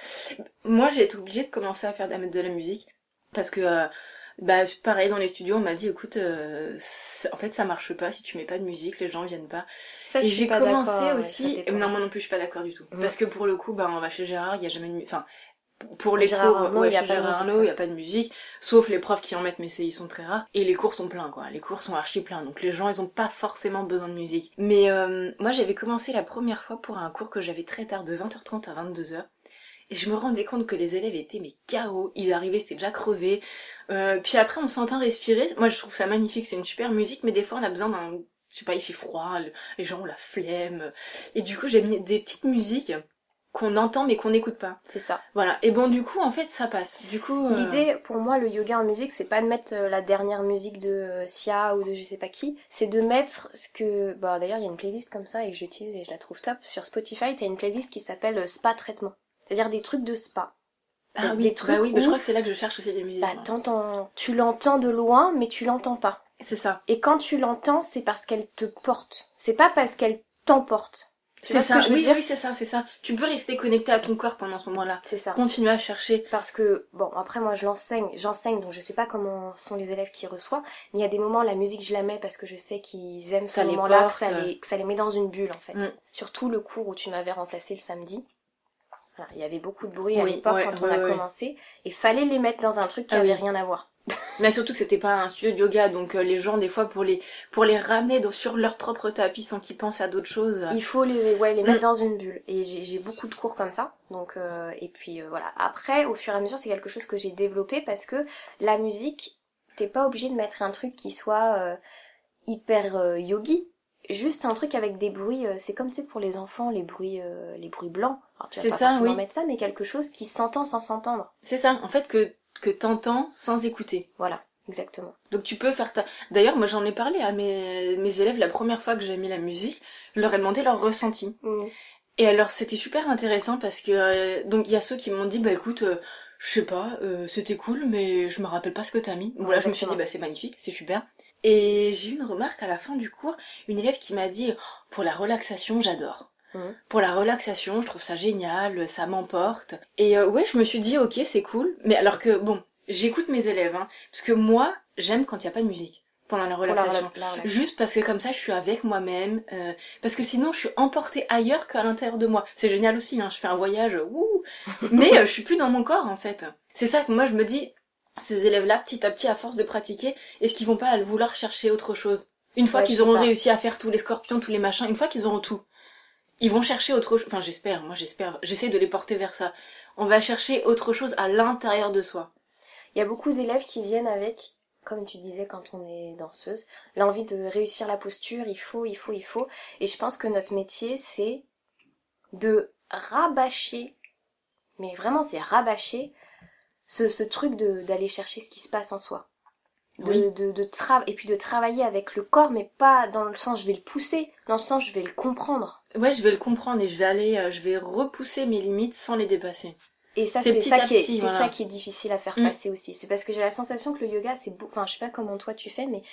Moi, j'ai été obligée de commencer à faire à mettre de la musique parce que, euh, bah, pareil, dans les studios, on m'a dit, écoute, euh, en fait, ça marche pas si tu mets pas de musique, les gens viennent pas. Ça, Et j'ai commencé ouais, aussi, dépend. non, moi non plus, je suis pas d'accord du tout. Parce que pour le coup, bah, on va chez Gérard, il y a jamais de musique. Enfin, pour les Gérard cours, Arnaud, ouais, y a chez Gérard Arnaud, il ouais. y a pas de musique, sauf les profs qui en mettent, mais ils sont très rares. Et les cours sont pleins, quoi. Les cours sont archi pleins, donc les gens, ils ont pas forcément besoin de musique. Mais euh, moi, j'avais commencé la première fois pour un cours que j'avais très tard, de 20h30 à 22h. Et je me rendais compte que les élèves étaient mais KO, ils arrivaient, c'était déjà crevé. Euh, puis après, on s'entend respirer. Moi, je trouve ça magnifique, c'est une super musique, mais des fois, on a besoin d'un, je sais pas, il fait froid, le- les gens ont la flemme. Et du coup, j'ai mis des petites musiques qu'on entend mais qu'on n'écoute pas. C'est ça. Voilà. Et bon, du coup, en fait, ça passe. Du coup, euh, L'idée, pour moi, le yoga en musique, c'est pas de mettre euh, la dernière musique de euh, Sia ou de je sais pas qui, c'est de mettre ce que. Bah, d'ailleurs, il y a une playlist comme ça et que j'utilise et je la trouve top. Sur Spotify, t'as une playlist qui s'appelle Spa Traitement. C'est-à-dire des trucs de spa. ah des oui, trucs bah oui, bah je crois que c'est là que je cherche aussi des musiques. Bah, tu l'entends de loin, mais tu l'entends pas. C'est ça. Et quand tu l'entends, c'est parce qu'elle te porte. C'est pas parce qu'elle t'emporte. C'est ce ça. que je veux oui, dire oui, c'est ça, c'est ça. Tu peux rester connecté à ton corps pendant ce moment-là. C'est ça. Continuer à chercher. Parce que, bon, après moi je l'enseigne, j'enseigne, donc je sais pas comment sont les élèves qui reçoivent, mais il y a des moments, la musique je la mets parce que je sais qu'ils aiment ce Ça les moment-là, que ça les, que ça les met dans une bulle en fait. Mm. Surtout le cours où tu m'avais remplacé le samedi. Il y avait beaucoup de bruit à l'époque ouais, quand on a commencé, et fallait les mettre dans un truc qui Ah avait oui. rien à voir. Mais surtout que c'était pas un studio de yoga, donc euh, les gens, des fois, pour les, pour les ramener dans- sur leur propre tapis sans qu'ils pensent à d'autres choses. Il faut les, ouais, les Mm. mettre dans une bulle. Et j'ai j'ai beaucoup de cours comme ça. Donc, euh, et puis euh, voilà. Après, au fur et à mesure, c'est quelque chose que j'ai développé parce que la musique, t'es pas obligé de mettre un truc qui soit euh, hyper yogi. Juste un truc avec des bruits, euh, c'est comme sais pour les enfants, les bruits, euh, les bruits blancs. Alors tu vas C'est pas ça, forcément oui. mettre ça, mais quelque chose qui s'entend sans s'entendre. C'est ça, en fait, que, que t'entends sans écouter. Voilà, exactement. Donc tu peux faire ta... D'ailleurs, moi j'en ai parlé à mes, mes élèves la première fois que j'ai mis la musique, je leur ai demandé leur ressenti. Et alors c'était super intéressant parce que euh, donc il y a ceux qui m'ont dit bah écoute euh, je sais pas euh, c'était cool mais je me rappelle pas ce que t'as mis. Ouais, Voilà je me suis dit bah c'est magnifique c'est super. Et j'ai eu une remarque à la fin du cours une élève qui m'a dit pour la relaxation j'adore. Mhm. Pour la relaxation je trouve ça génial ça m'emporte. Et euh, ouais je me suis dit ok c'est cool mais alors que bon j'écoute mes élèves hein, parce que moi j'aime quand il y a pas de musique. pendant la relaxation. rela- la relaxation. Juste parce que comme ça, je suis avec moi-même. euh, parce que sinon, je suis emportée ailleurs qu'à l'intérieur de moi. C'est génial aussi, hein, je fais un voyage, wouh Mais euh, je suis plus dans mon corps, en fait. C'est ça que moi, je me dis, ces élèves-là, petit à petit, à force de pratiquer, est-ce qu'ils vont pas vouloir chercher autre chose? Une fois Ouais, qu'ils auront réussi à faire tous les scorpions, tous les machins, une fois qu'ils auront tout, ils vont chercher autre chose. Enfin, j'espère, moi j'espère. J'essaie de les porter vers ça. On va chercher autre chose à l'intérieur de soi. Il y a beaucoup d'élèves qui viennent avec, comme tu disais quand on est danseuse, l'envie de réussir la posture, il faut, il faut, il faut. Et je pense que notre métier, c'est de rabâcher, mais vraiment c'est rabâcher, ce, ce truc de- d'aller chercher ce qui se passe en soi. De, Oui. de, de tra- et puis de travailler avec le corps, mais pas dans le sens je vais le pousser, dans le sens je vais le comprendre. Ouais, je vais le comprendre et je vais aller, euh, je vais repousser mes limites sans les dépasser. Et ça, C'est ça, qui est, petit, c'est voilà. ça qui est difficile à faire Mm. passer aussi. C'est parce que j'ai la sensation que le yoga, c'est beau. Enfin, je sais pas comment toi tu fais, mais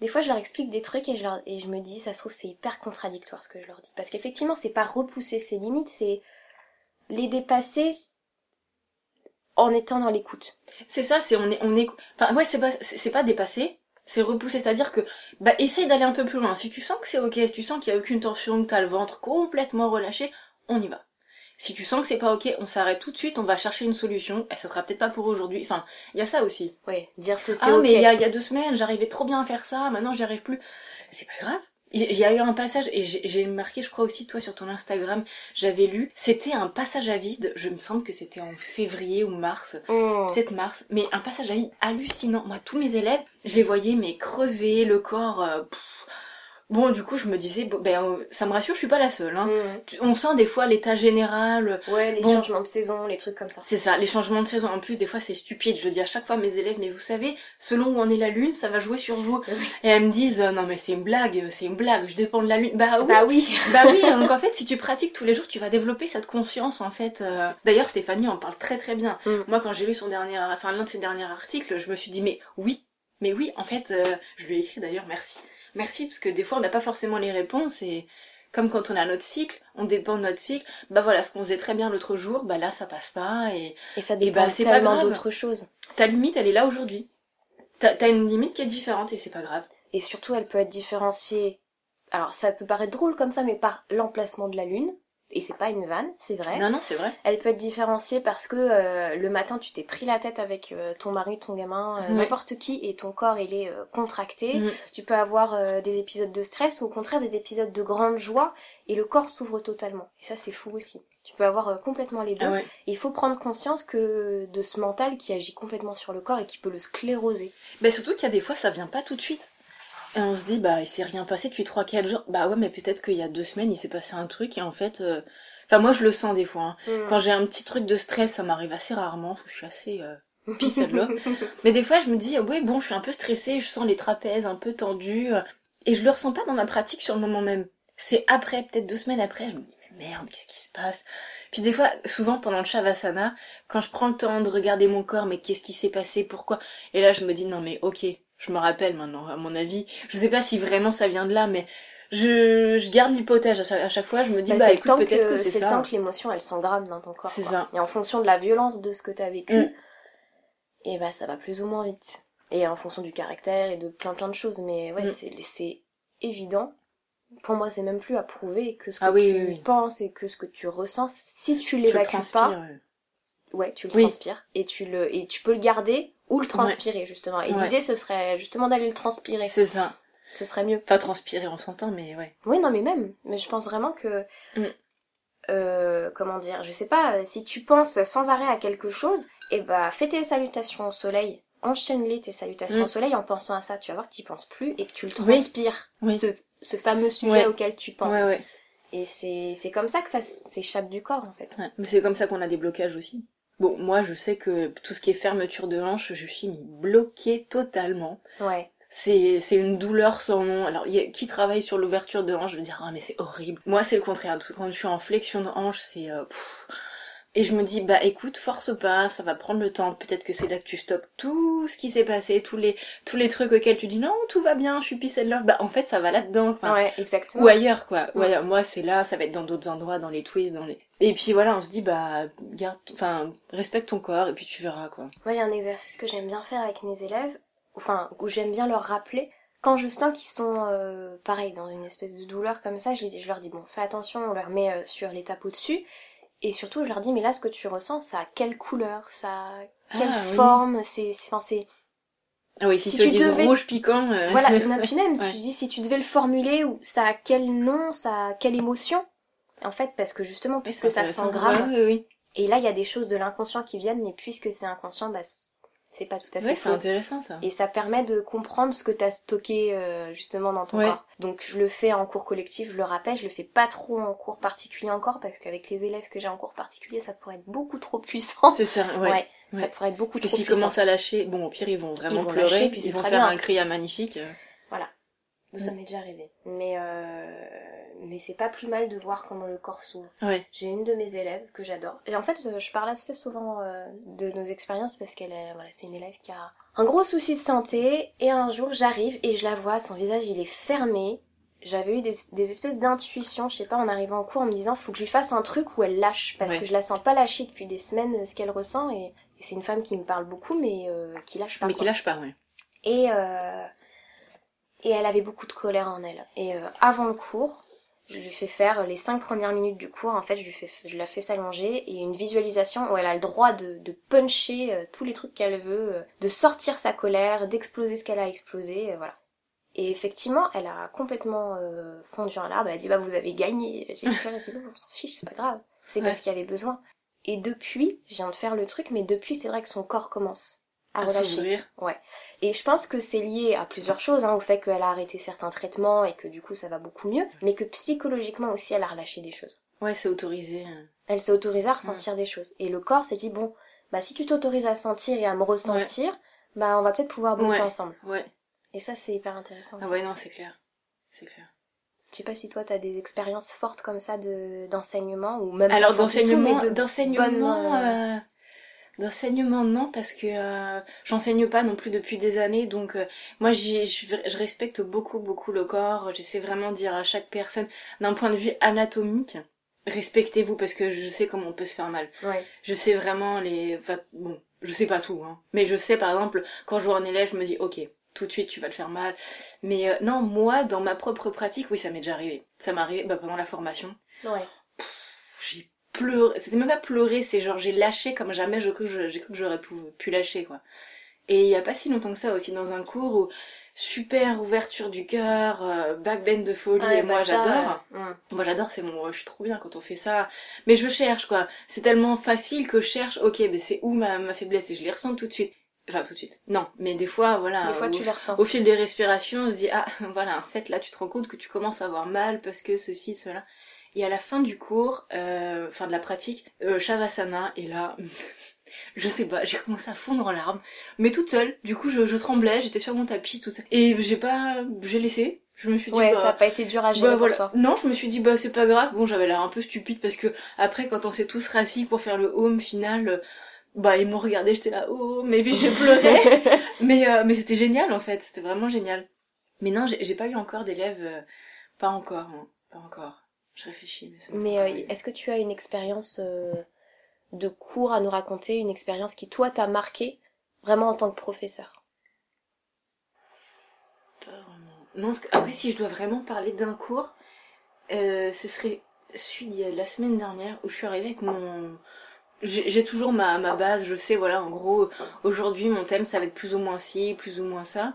des fois, je leur explique des trucs et je, leur... et je me dis, ça se trouve, c'est hyper contradictoire ce que je leur dis. Parce qu'effectivement, c'est pas repousser ses limites, c'est les dépasser en étant dans l'écoute. C'est ça, c'est on est, on est, enfin ouais, c'est pas, c'est pas dépasser, c'est repousser, c'est-à-dire que, bah, essaye d'aller un peu plus loin. Si tu sens que c'est ok, si tu sens qu'il y a aucune tension, que t'as le ventre complètement relâché, on y va. Si tu sens que c'est pas ok, on s'arrête tout de suite, on va chercher une solution. Et ça sera peut-être pas pour aujourd'hui. Enfin, il y a ça aussi. Ouais, dire que c'est Ah, ok. mais il y a, il y a deux semaines, j'arrivais trop bien à faire ça, maintenant j'y arrive plus. C'est pas grave. Il y a eu un passage, et j'ai marqué, je crois aussi, toi, sur ton Instagram, j'avais lu, c'était un passage à vide, je me semble que c'était en février ou mars, Mm. peut-être mars, mais un passage à vide hallucinant. Moi, tous mes élèves, je les voyais, mais crever, le corps... euh, pff. Bon, du coup, je me disais, bon, ben, euh, ça me rassure, je suis pas la seule. Hein. Mm. On sent des fois l'état général, Ouais, les Bon. changements de saison, les trucs comme ça. c'est ça, les changements de saison. En plus, des fois, c'est stupide. Je dis à chaque fois à mes élèves, mais vous savez, selon où en est la lune, ça va jouer sur vous. Oui. Et elles me disent, euh, non mais c'est une blague, c'est une blague, je dépends de la lune. Bah oui, Bah oui. bah oui. Donc en fait, si tu pratiques tous les jours, tu vas développer cette conscience en fait. euh. D'ailleurs, Stéphanie en parle très très bien. Mm. Moi, quand j'ai lu son dernier, enfin l'un de ses derniers articles, je me suis dit, mais oui, mais oui. En fait, euh, je lui ai écrit d'ailleurs, merci, merci, parce que des fois, on n'a pas forcément les réponses et comme quand on a notre cycle, on dépend de notre cycle. Bah voilà, ce qu'on faisait très bien l'autre jour, bah là, ça passe pas et Et ça Et dépend bah, c'est pas tellement d'autres choses. ta limite, elle est là aujourd'hui. T'as t'as une limite qui est différente et c'est pas grave. Et surtout, elle peut être différenciée. Alors, ça peut paraître drôle comme ça, mais par l'emplacement de la lune. Et c'est pas une vanne, c'est vrai. Non, non, c'est vrai. Elle peut être différenciée parce que euh, le matin, tu t'es pris la tête avec euh, ton mari, ton gamin, euh, n'importe qui, et ton corps, il est contracté. Mm. Tu peux avoir des épisodes de stress ou au contraire des épisodes de grande joie, et le corps s'ouvre totalement. Et ça, c'est fou aussi. Tu peux avoir complètement les deux. Ah ouais. Et il faut prendre conscience que de ce mental qui agit complètement sur le corps et qui peut le scléroser. Bah surtout qu'il y a des fois, ça vient pas tout de suite. Et on se dit, bah, il s'est rien passé depuis 3-4 jours. Bah ouais, mais peut-être qu'il y a deux semaines, il s'est passé un truc et en fait. euh, Enfin, moi, je le sens des fois. hein. Mm. Quand j'ai un petit truc de stress, ça m'arrive assez rarement, parce que je suis assez euh, and love. Mais des fois, je me dis, oui, bon, je suis un peu stressée, je sens les trapèzes un peu tendus. euh, Et je le ressens pas dans ma pratique sur le moment même. C'est après, peut-être deux semaines après, je me dis, mais merde, qu'est-ce qui se passe? Puis des fois, souvent pendant le Shavasana, quand je prends le temps de regarder mon corps, mais qu'est-ce qui s'est passé, pourquoi? Et là, je me dis, non mais ok, je me rappelle maintenant, à mon avis. Je sais pas si vraiment ça vient de là, mais je, je garde l'hypothèse à chaque, à chaque fois, je me dis, Bah, bah, c'est écoute, peut-être que, que, c'est c'est ça. temps que l'émotion elle s'engramme dans ton corps. C'est ça. Et en fonction de la violence de ce que tu as vécu, Mm. et bah ça va plus ou moins vite. Et en fonction du caractère et de plein plein de choses. Mais ouais, Mm. c'est, c'est évident. Pour moi, c'est même plus à prouver que ce que Ah oui, tu oui, oui. penses et que ce que tu ressens, si tu l'évacues pas, ouais. ouais, tu le transpires et tu le et tu peux le garder ou le transpirer justement. Et Ouais. l'idée, ce serait justement d'aller le transpirer. C'est ça. Ce serait mieux. Pas transpirer, on s'entend, mais ouais. Oui, non, mais même. Mais je pense vraiment que. Mm. euh, comment dire Je sais pas, si tu penses sans arrêt à quelque chose, et bah fais tes salutations au soleil. Enchaîne-les tes salutations Mm. au soleil en pensant à ça. Tu vas voir que tu penses plus et que tu le transpires. Oui. Ce, ce fameux sujet Ouais. auquel tu penses. Et c'est c'est comme ça que ça s'échappe du corps en fait. Ouais, Mais c'est comme ça qu'on a des blocages aussi. Bon, moi, je sais que tout ce qui est fermeture de hanche, je suis bloquée totalement. Ouais. C'est, c'est une douleur sans nom. Alors, y a, qui travaille sur l'ouverture de hanche, je veux dire, ah, mais c'est horrible. Moi, c'est le contraire. Quand je suis en flexion de hanche, c'est, euh. Et je me dis, bah écoute, force pas, ça va prendre le temps. Peut-être que c'est là que tu stoppes tout ce qui s'est passé, tous les, tous les trucs auxquels tu dis non, tout va bien, je suis peace and love. Bah en fait, ça va là-dedans. Enfin, ouais, exactement. ou ailleurs quoi. Ou Ouais. ailleurs. Moi c'est là, ça va être dans d'autres endroits, dans les twists, dans les. Et puis voilà, on se dit bah garde, enfin respecte ton corps et puis tu verras quoi. Moi, il y a un exercice que j'aime bien faire avec mes élèves, enfin, où j'aime bien leur rappeler, quand je sens qu'ils sont euh, pareil dans une espèce de douleur comme ça, je, je leur dis bon, fais attention, on leur met euh, sur les tapeaux dessus. Et surtout, je leur dis mais là, ce que tu ressens, ça a quelle couleur, ça a quelle Ah, oui. forme, c'est, c'est, enfin, c'est Ah oui, si, Si tu disent devais- rouge piquant. euh, voilà. non, puis même, Ouais. tu dis si tu devais le formuler ou ça a quel nom, ça a quelle émotion. En fait, parce que justement, puisque ça Ouais, oui, oui. et là, il y a des choses de l'inconscient qui viennent, mais puisque c'est inconscient, bah, c'est- pas tout à fait Ouais, c'est intéressant ça. Et ça permet de comprendre ce que tu as stocké euh, justement dans ton Ouais. corps. Donc je le fais en cours collectif, je le rappelle, je le fais pas trop en cours particulier encore parce qu'avec les élèves que j'ai en cours particulier, ça pourrait être beaucoup trop puissant. C'est ça, ouais. Ouais, ça pourrait être beaucoup Parce que trop s'ils puissant. commencent à lâcher, bon, au pire, ils vont vraiment Ils vont pleurer, lâcher, puis ils vont faire bien. un cri à magnifique. Ça m'est déjà arrivé. Mais euh... mais c'est pas plus mal de voir comment le corps s'ouvre. Ouais. J'ai une de mes élèves que j'adore. Et en fait, euh, je parle assez souvent euh, de nos expériences parce qu'elle est, voilà, c'est une élève qui a un gros souci de santé. Et un jour, j'arrive et je la vois, son visage, il est fermé. J'avais eu des, des espèces d'intuitions, je sais pas, en arrivant en cours, en me disant, faut que je lui fasse un truc où elle lâche. Parce Ouais. que je la sens pas lâcher depuis des semaines ce qu'elle ressent. Et, et c'est une femme qui me parle beaucoup, mais euh, qui lâche pas. Mais quoi. qui lâche pas, ouais. Et, euh, et elle avait beaucoup de colère en elle. Et euh, avant le cours, je lui fais faire les cinq premières minutes du cours. En fait, je, lui fais, je la fais s'allonger et une visualisation où elle a le droit de, de puncher euh, tous les trucs qu'elle veut, euh, de sortir sa colère, d'exploser ce qu'elle a explosé, euh, voilà. Et effectivement, elle a complètement euh, fondu en larmes. Elle a dit bah vous avez gagné. J'ai pleuré, j'ai dit on s'en fiche, c'est pas grave. C'est Ouais. parce qu'il y avait besoin. Et depuis, je viens de faire le truc, mais depuis c'est vrai que son corps commence à, À relâcher. s'ouvrir. Et je pense que c'est lié à plusieurs choses, hein, au fait qu'elle a arrêté certains traitements et que du coup ça va beaucoup mieux, mais que psychologiquement aussi elle a relâché des choses. Ouais, c'est autorisé. euh. Elle s'est autorisée à ressentir des choses. Et le corps s'est dit, bon, bah si tu t'autorises à sentir et à me ressentir, bah on va peut-être pouvoir bosser Ouais. ensemble. Ouais. Et ça c'est hyper intéressant. Ah ouais, non, c'est clair. C'est clair. Je sais pas si toi t'as des expériences fortes comme ça de d'enseignement ou même Alors, d'enseignement, d'enseignement, bonnes, euh, d'enseignement, non, parce que euh, j'enseigne pas non plus depuis des années, donc euh, moi, j'y- je, je respecte beaucoup, beaucoup le corps. J'essaie vraiment de dire à chaque personne, d'un point de vue anatomique, respectez-vous, parce que je sais comment on peut se faire mal. Ouais. Je sais vraiment les, enfin, bon, je sais pas tout, hein, mais je sais par exemple quand je vois un élève, je me dis, ok, tout de suite tu vas le faire mal. Mais euh, non, moi, dans ma propre pratique, oui, ça m'est déjà arrivé. Ça m'est arrivé bah, pendant la formation Ouais. j'ai pleuré c'était même pas pleurer c'est genre j'ai lâché comme jamais cru j'ai cru que j'aurais pu, pu lâcher quoi. Et il y a pas si longtemps que ça aussi dans un cours où super ouverture du cœur euh, backbend de folie et moi bah, j'adore. moi j'adore c'est mon je suis trop bien quand on fait ça. Mais je cherche quoi. C'est tellement facile que je cherche ok mais c'est où ma, ma faiblesse? Et je les ressens tout de suite. Enfin tout de suite. Non mais des fois voilà Des fois au- tu les ressens. au fil des respirations, on se dit ah voilà, en fait là tu te rends compte que tu commences à avoir mal parce que ceci, cela. Et à la fin du cours, euh, fin de la pratique, euh, Shavasana, et là, je sais pas, j'ai commencé à fondre en larmes, mais toute seule. Du coup, je, je tremblais, j'étais sur mon tapis toute seule. Et j'ai pas, j'ai laissé. Je me suis dit Ouais, bah, ça a pas été dur à gérer bah, pour voilà. toi. Non, je me suis dit bah c'est pas grave. Bon, j'avais l'air un peu stupide parce que après quand on s'est tous rassis pour faire le home final, bah ils m'ont regardé, j'étais là oh, mais puis j'ai pleuré. Mais, euh, mais c'était génial en fait, c'était vraiment génial. Mais non, j'ai j'ai pas eu encore d'élèves, euh, pas encore, hein, pas encore. Je réfléchis, mais ça Mais euh, est-ce que tu as une expérience euh, de cours à nous raconter, une expérience qui toi t'a marqué vraiment en tant que professeur? Pas vraiment. Non, que après, si je dois vraiment parler d'un cours, euh, ce serait celui a- la semaine dernière où je suis arrivée avec mon. J'ai j'ai toujours ma, ma base, je sais, voilà, en gros, aujourd'hui mon thème ça va être plus ou moins ci, plus ou moins ça.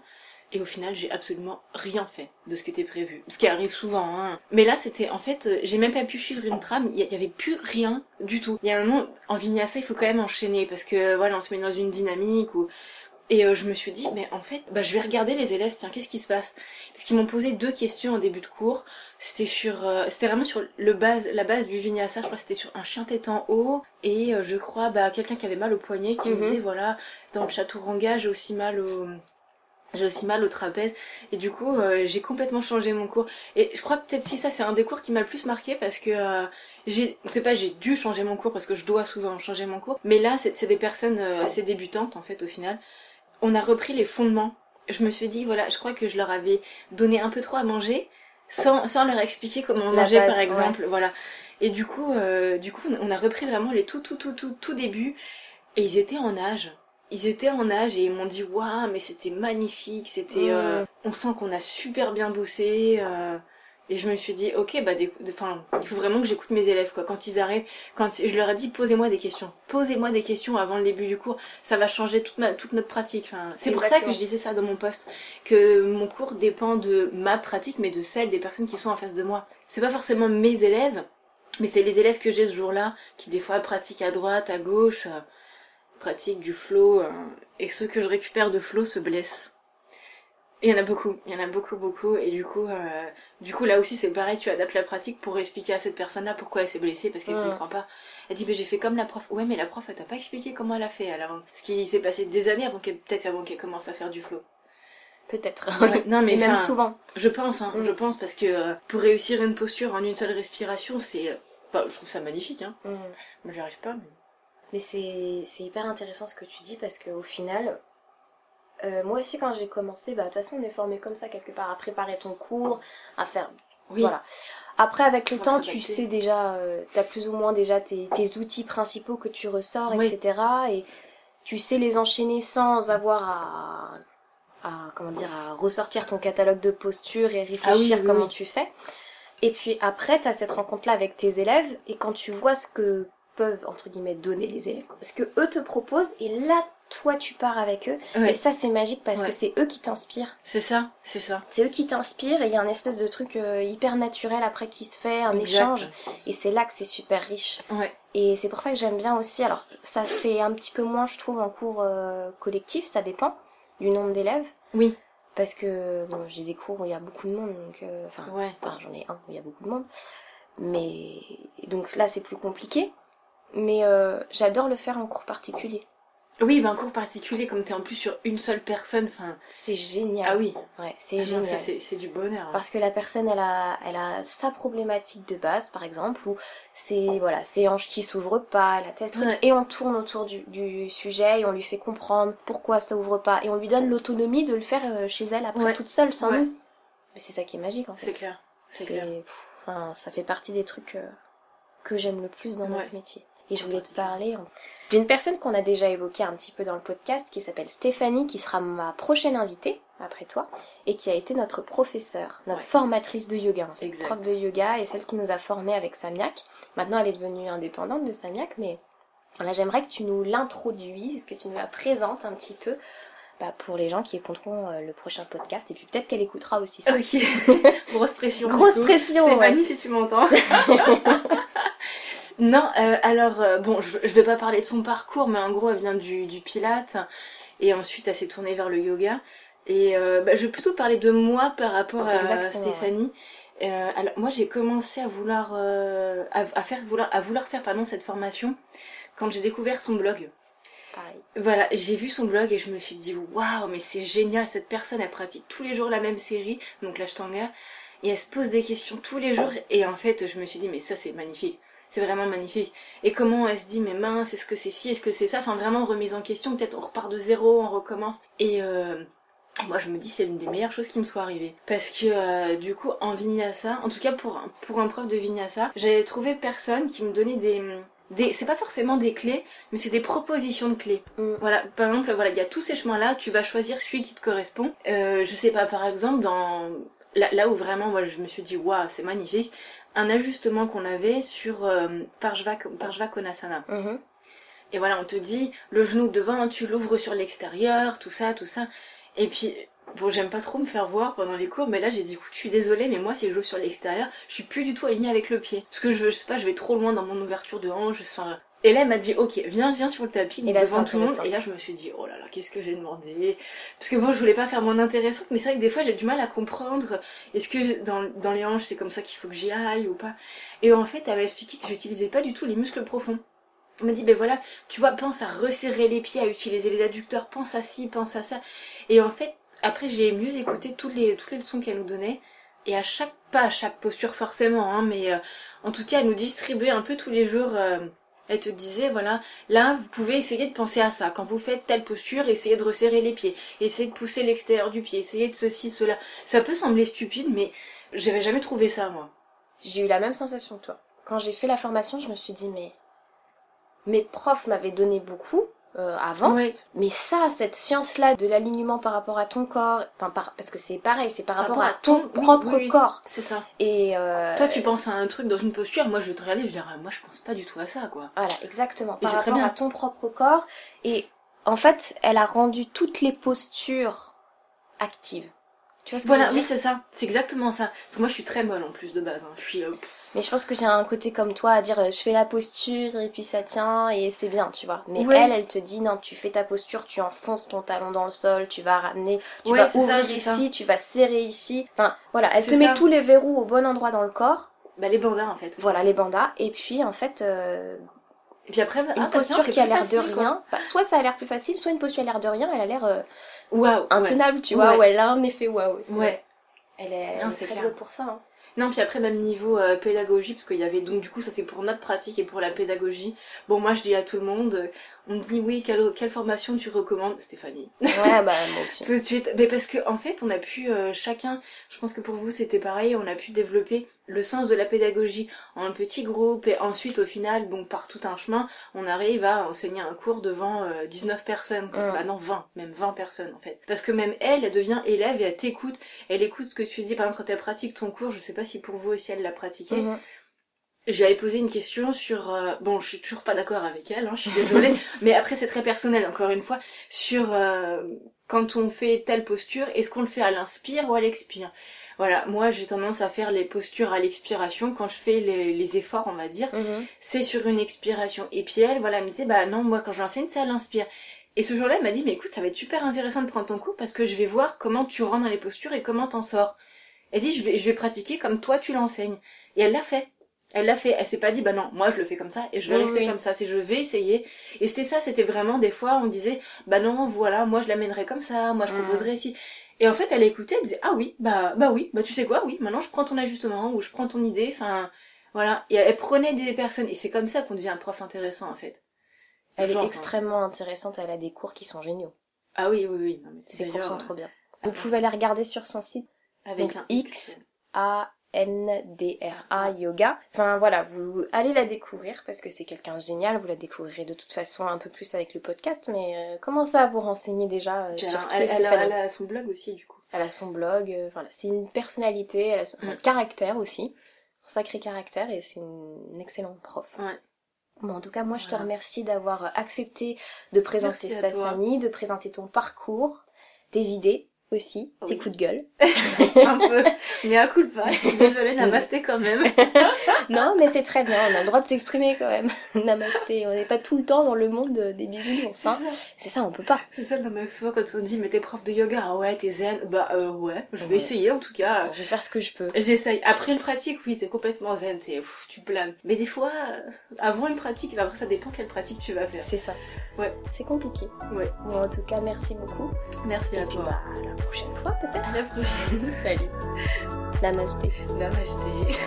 Et au final, j'ai absolument rien fait de ce qui était prévu. Ce qui arrive souvent, hein. Mais là, c'était, en fait, euh, j'ai même pas pu suivre une trame, il y, y avait plus rien du tout. Il y a un moment, en vinyasa, il faut quand même enchaîner, parce que, voilà, on se met dans une dynamique où... Et euh, je me suis dit, mais en fait, bah, je vais regarder les élèves, tiens, qu'est-ce qui se passe? Parce qu'ils m'ont posé deux questions au début de cours. C'était sur, euh, c'était vraiment sur le base, la base du vinyasa. Je crois que c'était sur un chien tête en haut et euh, je crois, bah, quelqu'un qui avait mal au poignet qui me Mhm. disait, voilà, dans le chaturanga, j'ai aussi mal au, j'ai aussi mal au trapèze. Et du coup, euh, j'ai complètement changé mon cours. Et je crois que peut-être si ça, c'est un des cours qui m'a le plus marqué parce que euh, j'ai, c'est pas j'ai dû changer mon cours parce que je dois souvent changer mon cours. Mais là, c'est c'est des personnes euh, assez débutantes en fait au final. On a repris les fondements. Je me suis dit voilà, je crois que je leur avais donné un peu trop à manger sans, sans leur expliquer comment La manger base, par exemple. Voilà. Et du coup, euh, du coup, on a repris vraiment les tout tout tout tout tout début et ils étaient en âge. Ils étaient en âge et ils m'ont dit waouh mais c'était magnifique, c'était, euh, on sent qu'on a super bien bossé. euh, et je me suis dit ok bah des- enfin il faut vraiment que j'écoute mes élèves quoi. Quand ils arrivent, quand je leur ai dit posez-moi des questions, posez-moi des questions avant le début du cours, ça va changer toute ma toute notre pratique. Enfin, c'est pour ça que je disais ça dans mon poste que mon cours dépend de ma pratique mais de celle des personnes qui sont en face de moi. C'est pas forcément mes élèves, mais c'est les élèves que j'ai ce jour-là qui des fois pratiquent à droite, à gauche, pratiquent du flow, euh, et ceux que je récupère de flow se blessent. Il y en a beaucoup, il y en a beaucoup, beaucoup, et du coup, euh, du coup là aussi c'est pareil, tu adaptes la pratique pour expliquer à cette personne-là pourquoi elle s'est blessée parce qu'elle Mm. comprend pas. Elle dit mais j'ai fait comme la prof. Ouais mais la prof elle t'a pas expliqué comment elle a fait alors. Ce qui s'est passé des années avant qu'elle peut-être avant qu'elle commence à faire du flow. Peut-être. Ouais, non mais Et même souvent. je pense, hein, Mm. je pense parce que euh, pour réussir une posture en une seule respiration, c'est, euh, je trouve ça magnifique. Hein. Mm. Moi, j'y arrive pas. mais- Mais c'est hyper intéressant ce que tu dis parce qu'au final, euh, moi aussi quand j'ai commencé, bah de toute façon on est formé comme ça quelque part à préparer ton cours, à faire. Oui. Voilà. Après avec le temps tu sais déjà, euh, t'as plus ou moins déjà tes, tes outils principaux que tu ressors, Oui. etc. Et tu sais les enchaîner sans avoir à, à comment dire à ressortir ton catalogue de postures et réfléchir Ah oui, oui, comment tu fais. Et puis après, tu as cette rencontre-là avec tes élèves, et quand tu vois ce que peuvent, entre guillemets, donner les élèves, ce que eux te proposent, et là, toi, tu pars avec eux. Ouais. Et ça, c'est magique parce Ouais. que c'est eux qui t'inspirent. C'est ça, c'est ça. C'est eux qui t'inspirent, et il y a un espèce de truc euh, hyper naturel après qui se fait, un Exact. échange, et c'est là que c'est super riche. Ouais. Et c'est pour ça que j'aime bien aussi, alors ça se fait un petit peu moins, je trouve, en cours euh, collectif, ça dépend du nombre d'élèves. Oui. Parce que bon, j'ai des cours où il y a beaucoup de monde, donc euh. Enfin, j'en ai un où il y a beaucoup de monde. Mais donc là, c'est plus compliqué. Mais euh, j'adore le faire en cours particulier. Oui, ben, un cours particulier, comme t'es en plus sur une seule personne, enfin. C'est génial. Ah oui. Ouais, Ah c'est non, génial. c'est- du bonheur. hein. Parce que la personne, elle a, elle a sa problématique de base, par exemple, où c'est voilà, ses hanches qui s'ouvrent pas, elle a tel truc, Ouais. et on tourne autour du, du sujet et on lui fait comprendre pourquoi ça ouvre pas, et on lui donne l'autonomie de le faire euh, chez elle après Ouais. toute seule, sans nous. Mais c'est ça qui est magique en fait. C'est clair. C'est clair. pff, enfin, ça fait partie des trucs euh, que j'aime le plus dans notre métier. Et je voulais te parler d'une personne qu'on a déjà évoquée un petit peu dans le podcast qui s'appelle Stéphanie, qui sera ma prochaine invitée après toi, et qui a été notre professeure, notre Ouais. formatrice de yoga en fait, Exact. prof de yoga et celle qui nous a formés avec Samyak. Maintenant elle est devenue indépendante de Samyak, mais là j'aimerais que tu nous l'introduises, que tu nous la présentes un petit peu bah, pour les gens qui écouteront euh, le prochain podcast, et puis peut-être qu'elle écoutera aussi ça. Ok. Grosse pression. Grosse pression, Stéphanie, ouais. si tu m'entends. non, euh, alors, euh, bon, je, je vais pas parler de son parcours, mais en gros, elle vient du, du Pilate, et ensuite, elle s'est tournée vers le yoga. Et euh, bah, je vais plutôt parler de moi par rapport à Exactement, Stéphanie. Euh, alors, moi, j'ai commencé à vouloir, euh, à, à faire, vouloir, à vouloir faire pardon, cette formation quand j'ai découvert son blog. Pareil. Voilà, j'ai vu son blog et je me suis dit waouh, mais c'est génial, cette personne elle pratique tous les jours la même série, donc l'Ashtanga, et elle se pose des questions tous les jours et en fait je me suis dit mais ça c'est magnifique, c'est vraiment magnifique. Et comment elle se dit mais mince, est-ce que c'est ci, est-ce que c'est ça, enfin vraiment remise en question, peut-être on repart de zéro, on recommence. Et euh, moi je me dis c'est l'une des meilleures choses qui me soit arrivée parce que euh, du coup en vinyasa, en tout cas pour un, pour un prof de vinyasa, j'avais trouvé personne qui me donnait des des c'est pas forcément des clés, mais c'est des propositions de clés. Mm. Voilà, par exemple, voilà, il y a tous ces chemins-là, tu vas choisir celui qui te correspond. Euh, je sais pas, par exemple, dans là, là où vraiment, moi, je me suis dit, waouh, c'est magnifique, un ajustement qu'on avait sur euh, Konasana. Mhm. Et voilà, on te dit, le genou devant, tu l'ouvres sur l'extérieur, tout ça, tout ça. Et puis, bon, j'aime pas trop me faire voir pendant les cours, mais là, j'ai dit, je suis désolée, mais moi, si je joue sur l'extérieur, je suis plus du tout alignée avec le pied. Parce que je, je sais pas, je vais trop loin dans mon ouverture de hanche, enfin... Et là, elle m'a dit, ok, viens, viens sur le tapis, Et là, devant tout le monde. Et là, je me suis dit, oh là là, qu'est-ce que j'ai demandé? Parce que bon, je voulais pas faire mon intéressante, mais c'est vrai que des fois, j'ai du mal à comprendre, est-ce que dans, dans les hanches, c'est comme ça qu'il faut que j'y aille ou pas? Et en fait, elle m'a expliqué que j'utilisais pas du tout les muscles profonds. Elle m'a dit, ben voilà, tu vois, pense à resserrer les pieds, à utiliser les adducteurs, pense à ci, pense à ça. Et en fait, après, j'ai mieux écouté toutes les, toutes les leçons qu'elle nous donnait. Et à chaque, pas à chaque posture forcément, hein, mais euh, en tout cas, elle nous distribuait un peu tous les jours. euh, elle te disait, voilà, là, vous pouvez essayer de penser à ça. Quand vous faites telle posture, essayez de resserrer les pieds, essayez de pousser l'extérieur du pied, essayez de ceci, cela. Ça peut sembler stupide, mais j'avais jamais trouvé ça, moi. J'ai eu la même sensation que toi. Quand j'ai fait la formation, je me suis dit, mais mes profs m'avaient donné beaucoup, euh, avant. Ouais. Mais ça, cette science-là de l'alignement par rapport à ton corps, enfin, par- parce que c'est pareil, c'est par, rapport, à ton oui, propre oui, oui. corps. C'est ça. Et euh, Toi, tu penses à un truc dans une posture, moi je vais te regarder, je vais dire, ah, moi je pense pas du tout à ça, quoi. Voilà, exactement. Et Par c'est très rapport bien. à ton propre corps. Et en fait, elle a rendu toutes les postures actives. Tu vois ce que Voilà, je veux oui, dire c'est ça. C'est exactement ça. Parce que moi je suis très molle en plus de base. hein. Je suis. euh, Mais je pense que j'ai un côté comme toi à dire euh, je fais la posture et puis ça tient et c'est bien, tu vois. Mais Ouais. elle, elle te dit non, tu fais ta posture, tu enfonces ton talon dans le sol, tu vas ramener, tu Ouais, vas c'est ça, ouvrir c'est ici, ça. tu vas serrer ici. Enfin, voilà, elle te C'est met ça. tous les verrous au bon endroit dans le corps. Bah, les bandas en fait. Voilà, c'est les bandas. Et puis en fait, euh, Et puis après, une ah, bah, posture tiens, qui a l'air de rien. Bah, soit ça a l'air plus facile, soit une posture qui a l'air de rien, elle a l'air euh, Waouh. ouais. intenable, tu vois, Ouais. elle a un effet waouh. Ouais. Elle est, elle très douée pour ça. hein. Non, puis après, même niveau euh, pédagogie, parce qu'il y avait donc du coup, ça c'est pour notre pratique et pour la pédagogie. Bon, moi je dis à tout le monde, on me dit oui, quelle, quelle formation tu recommandes, Stéphanie Ouais, bah moi aussi. Tout de suite. Mais parce que en fait, on a pu euh, chacun, je pense que pour vous c'était pareil, on a pu développer le sens de la pédagogie en petit groupe et ensuite au final, donc par tout un chemin, on arrive à enseigner un cours devant euh, 19 personnes. Quoi. Bah non, 20, même 20 personnes en fait. Parce que même elle, elle devient élève et elle t'écoute. Elle écoute ce que tu dis. Par exemple, quand elle pratique ton cours, je sais pas si pour vous aussi elle l'a pratiqué. Je lui avais posé une question sur... euh, bon, je suis toujours pas d'accord avec elle, hein, je suis désolée. mais après, c'est très personnel, encore une fois. Sur euh, quand on fait telle posture, est-ce qu'on le fait à l'inspire ou à l'expire? Voilà, moi j'ai tendance à faire les postures à l'expiration. Quand je fais les, les efforts, on va dire, Mhm. c'est sur une expiration. Et puis elle, voilà, elle me disait, bah non, moi quand j'enseigne, c'est à l'inspire. Et ce jour-là, elle m'a dit, mais écoute, ça va être super intéressant de prendre ton cours parce que je vais voir comment tu rentres dans les postures et comment t'en sors. Elle dit, je vais, je vais pratiquer comme toi tu l'enseignes. Et elle l'a fait. Elle l'a fait. Elle s'est pas dit, bah non, moi je le fais comme ça et je vais Oui, rester oui. comme ça. C'est je vais essayer. Et c'était ça, c'était vraiment des fois, on disait, bah non, voilà, moi je l'amènerai comme ça, moi je Mhm. proposerai ici. Et en fait, elle écoutait, elle disait, ah oui, bah, bah oui, bah tu sais quoi, oui, maintenant je prends ton ajustement ou je prends ton idée, enfin, voilà. Et elle prenait des personnes. Et c'est comme ça qu'on devient un prof intéressant, en fait. Elle est hein. extrêmement intéressante, elle a des cours qui sont géniaux. Ah oui, oui, oui. Non, mais Ces cours sont trop bien. Vous euh, pouvez les regarder sur son site avec donc un X. A-N-D-R-A Yoga. Enfin voilà, vous allez la découvrir parce que c'est quelqu'un de génial. Vous la découvrirez de toute façon un peu plus avec le podcast, mais euh, commencez à vous renseigner déjà euh, sur elle, qui elle, elle, Stéphanie. elle a son blog aussi, du coup. Elle a son blog, euh, voilà, c'est une personnalité, elle a son un Mm. caractère aussi, un sacré caractère et c'est une, une excellente prof. Ouais. Bon, en tout cas, moi je te remercie d'avoir accepté de présenter Merci Stéphanie, de présenter ton parcours, tes idées aussi, tes coups de gueule. un peu. Mais à coup pas. Je suis désolée, namasté quand même. non, mais c'est très bien, on a le droit de s'exprimer quand même. Namasté, on n'est pas tout le temps dans le monde des bisounours, C'est hein. ça. C'est ça, on peut pas. C'est ça, non, mais souvent quand on dit, mais t'es prof de yoga, ah ouais, t'es zen. Bah, euh, ouais, je vais Ouais. essayer en tout cas. Je vais faire ce que je peux. J'essaye. Après une pratique, oui, t'es complètement zen, t'es, tu planes. Mais des fois, euh, avant une pratique, après ça dépend quelle pratique tu vas faire. C'est ça. Ouais. C'est compliqué. Ouais. Bon, en tout cas, merci beaucoup. Merci Et à toi. bah, prochaine fois peut-être. À la prochaine. Salut. Namasté. Namasté.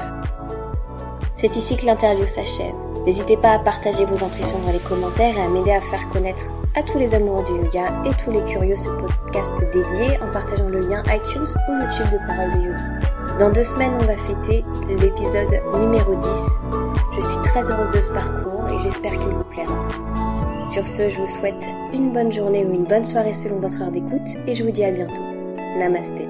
C'est ici que l'interview s'achève. N'hésitez pas à partager vos impressions dans les commentaires et à m'aider à faire connaître à tous les amoureux du yoga et tous les curieux ce podcast dédié en partageant le lien iTunes ou YouTube de Parole de Yogi. Dans deux semaines, on va fêter l'épisode numéro 10. Je suis très heureuse de ce parcours et j'espère qu'il vous plaira. Sur ce, je vous souhaite une bonne journée ou une bonne soirée selon votre heure d'écoute et je vous dis à bientôt. Namasté.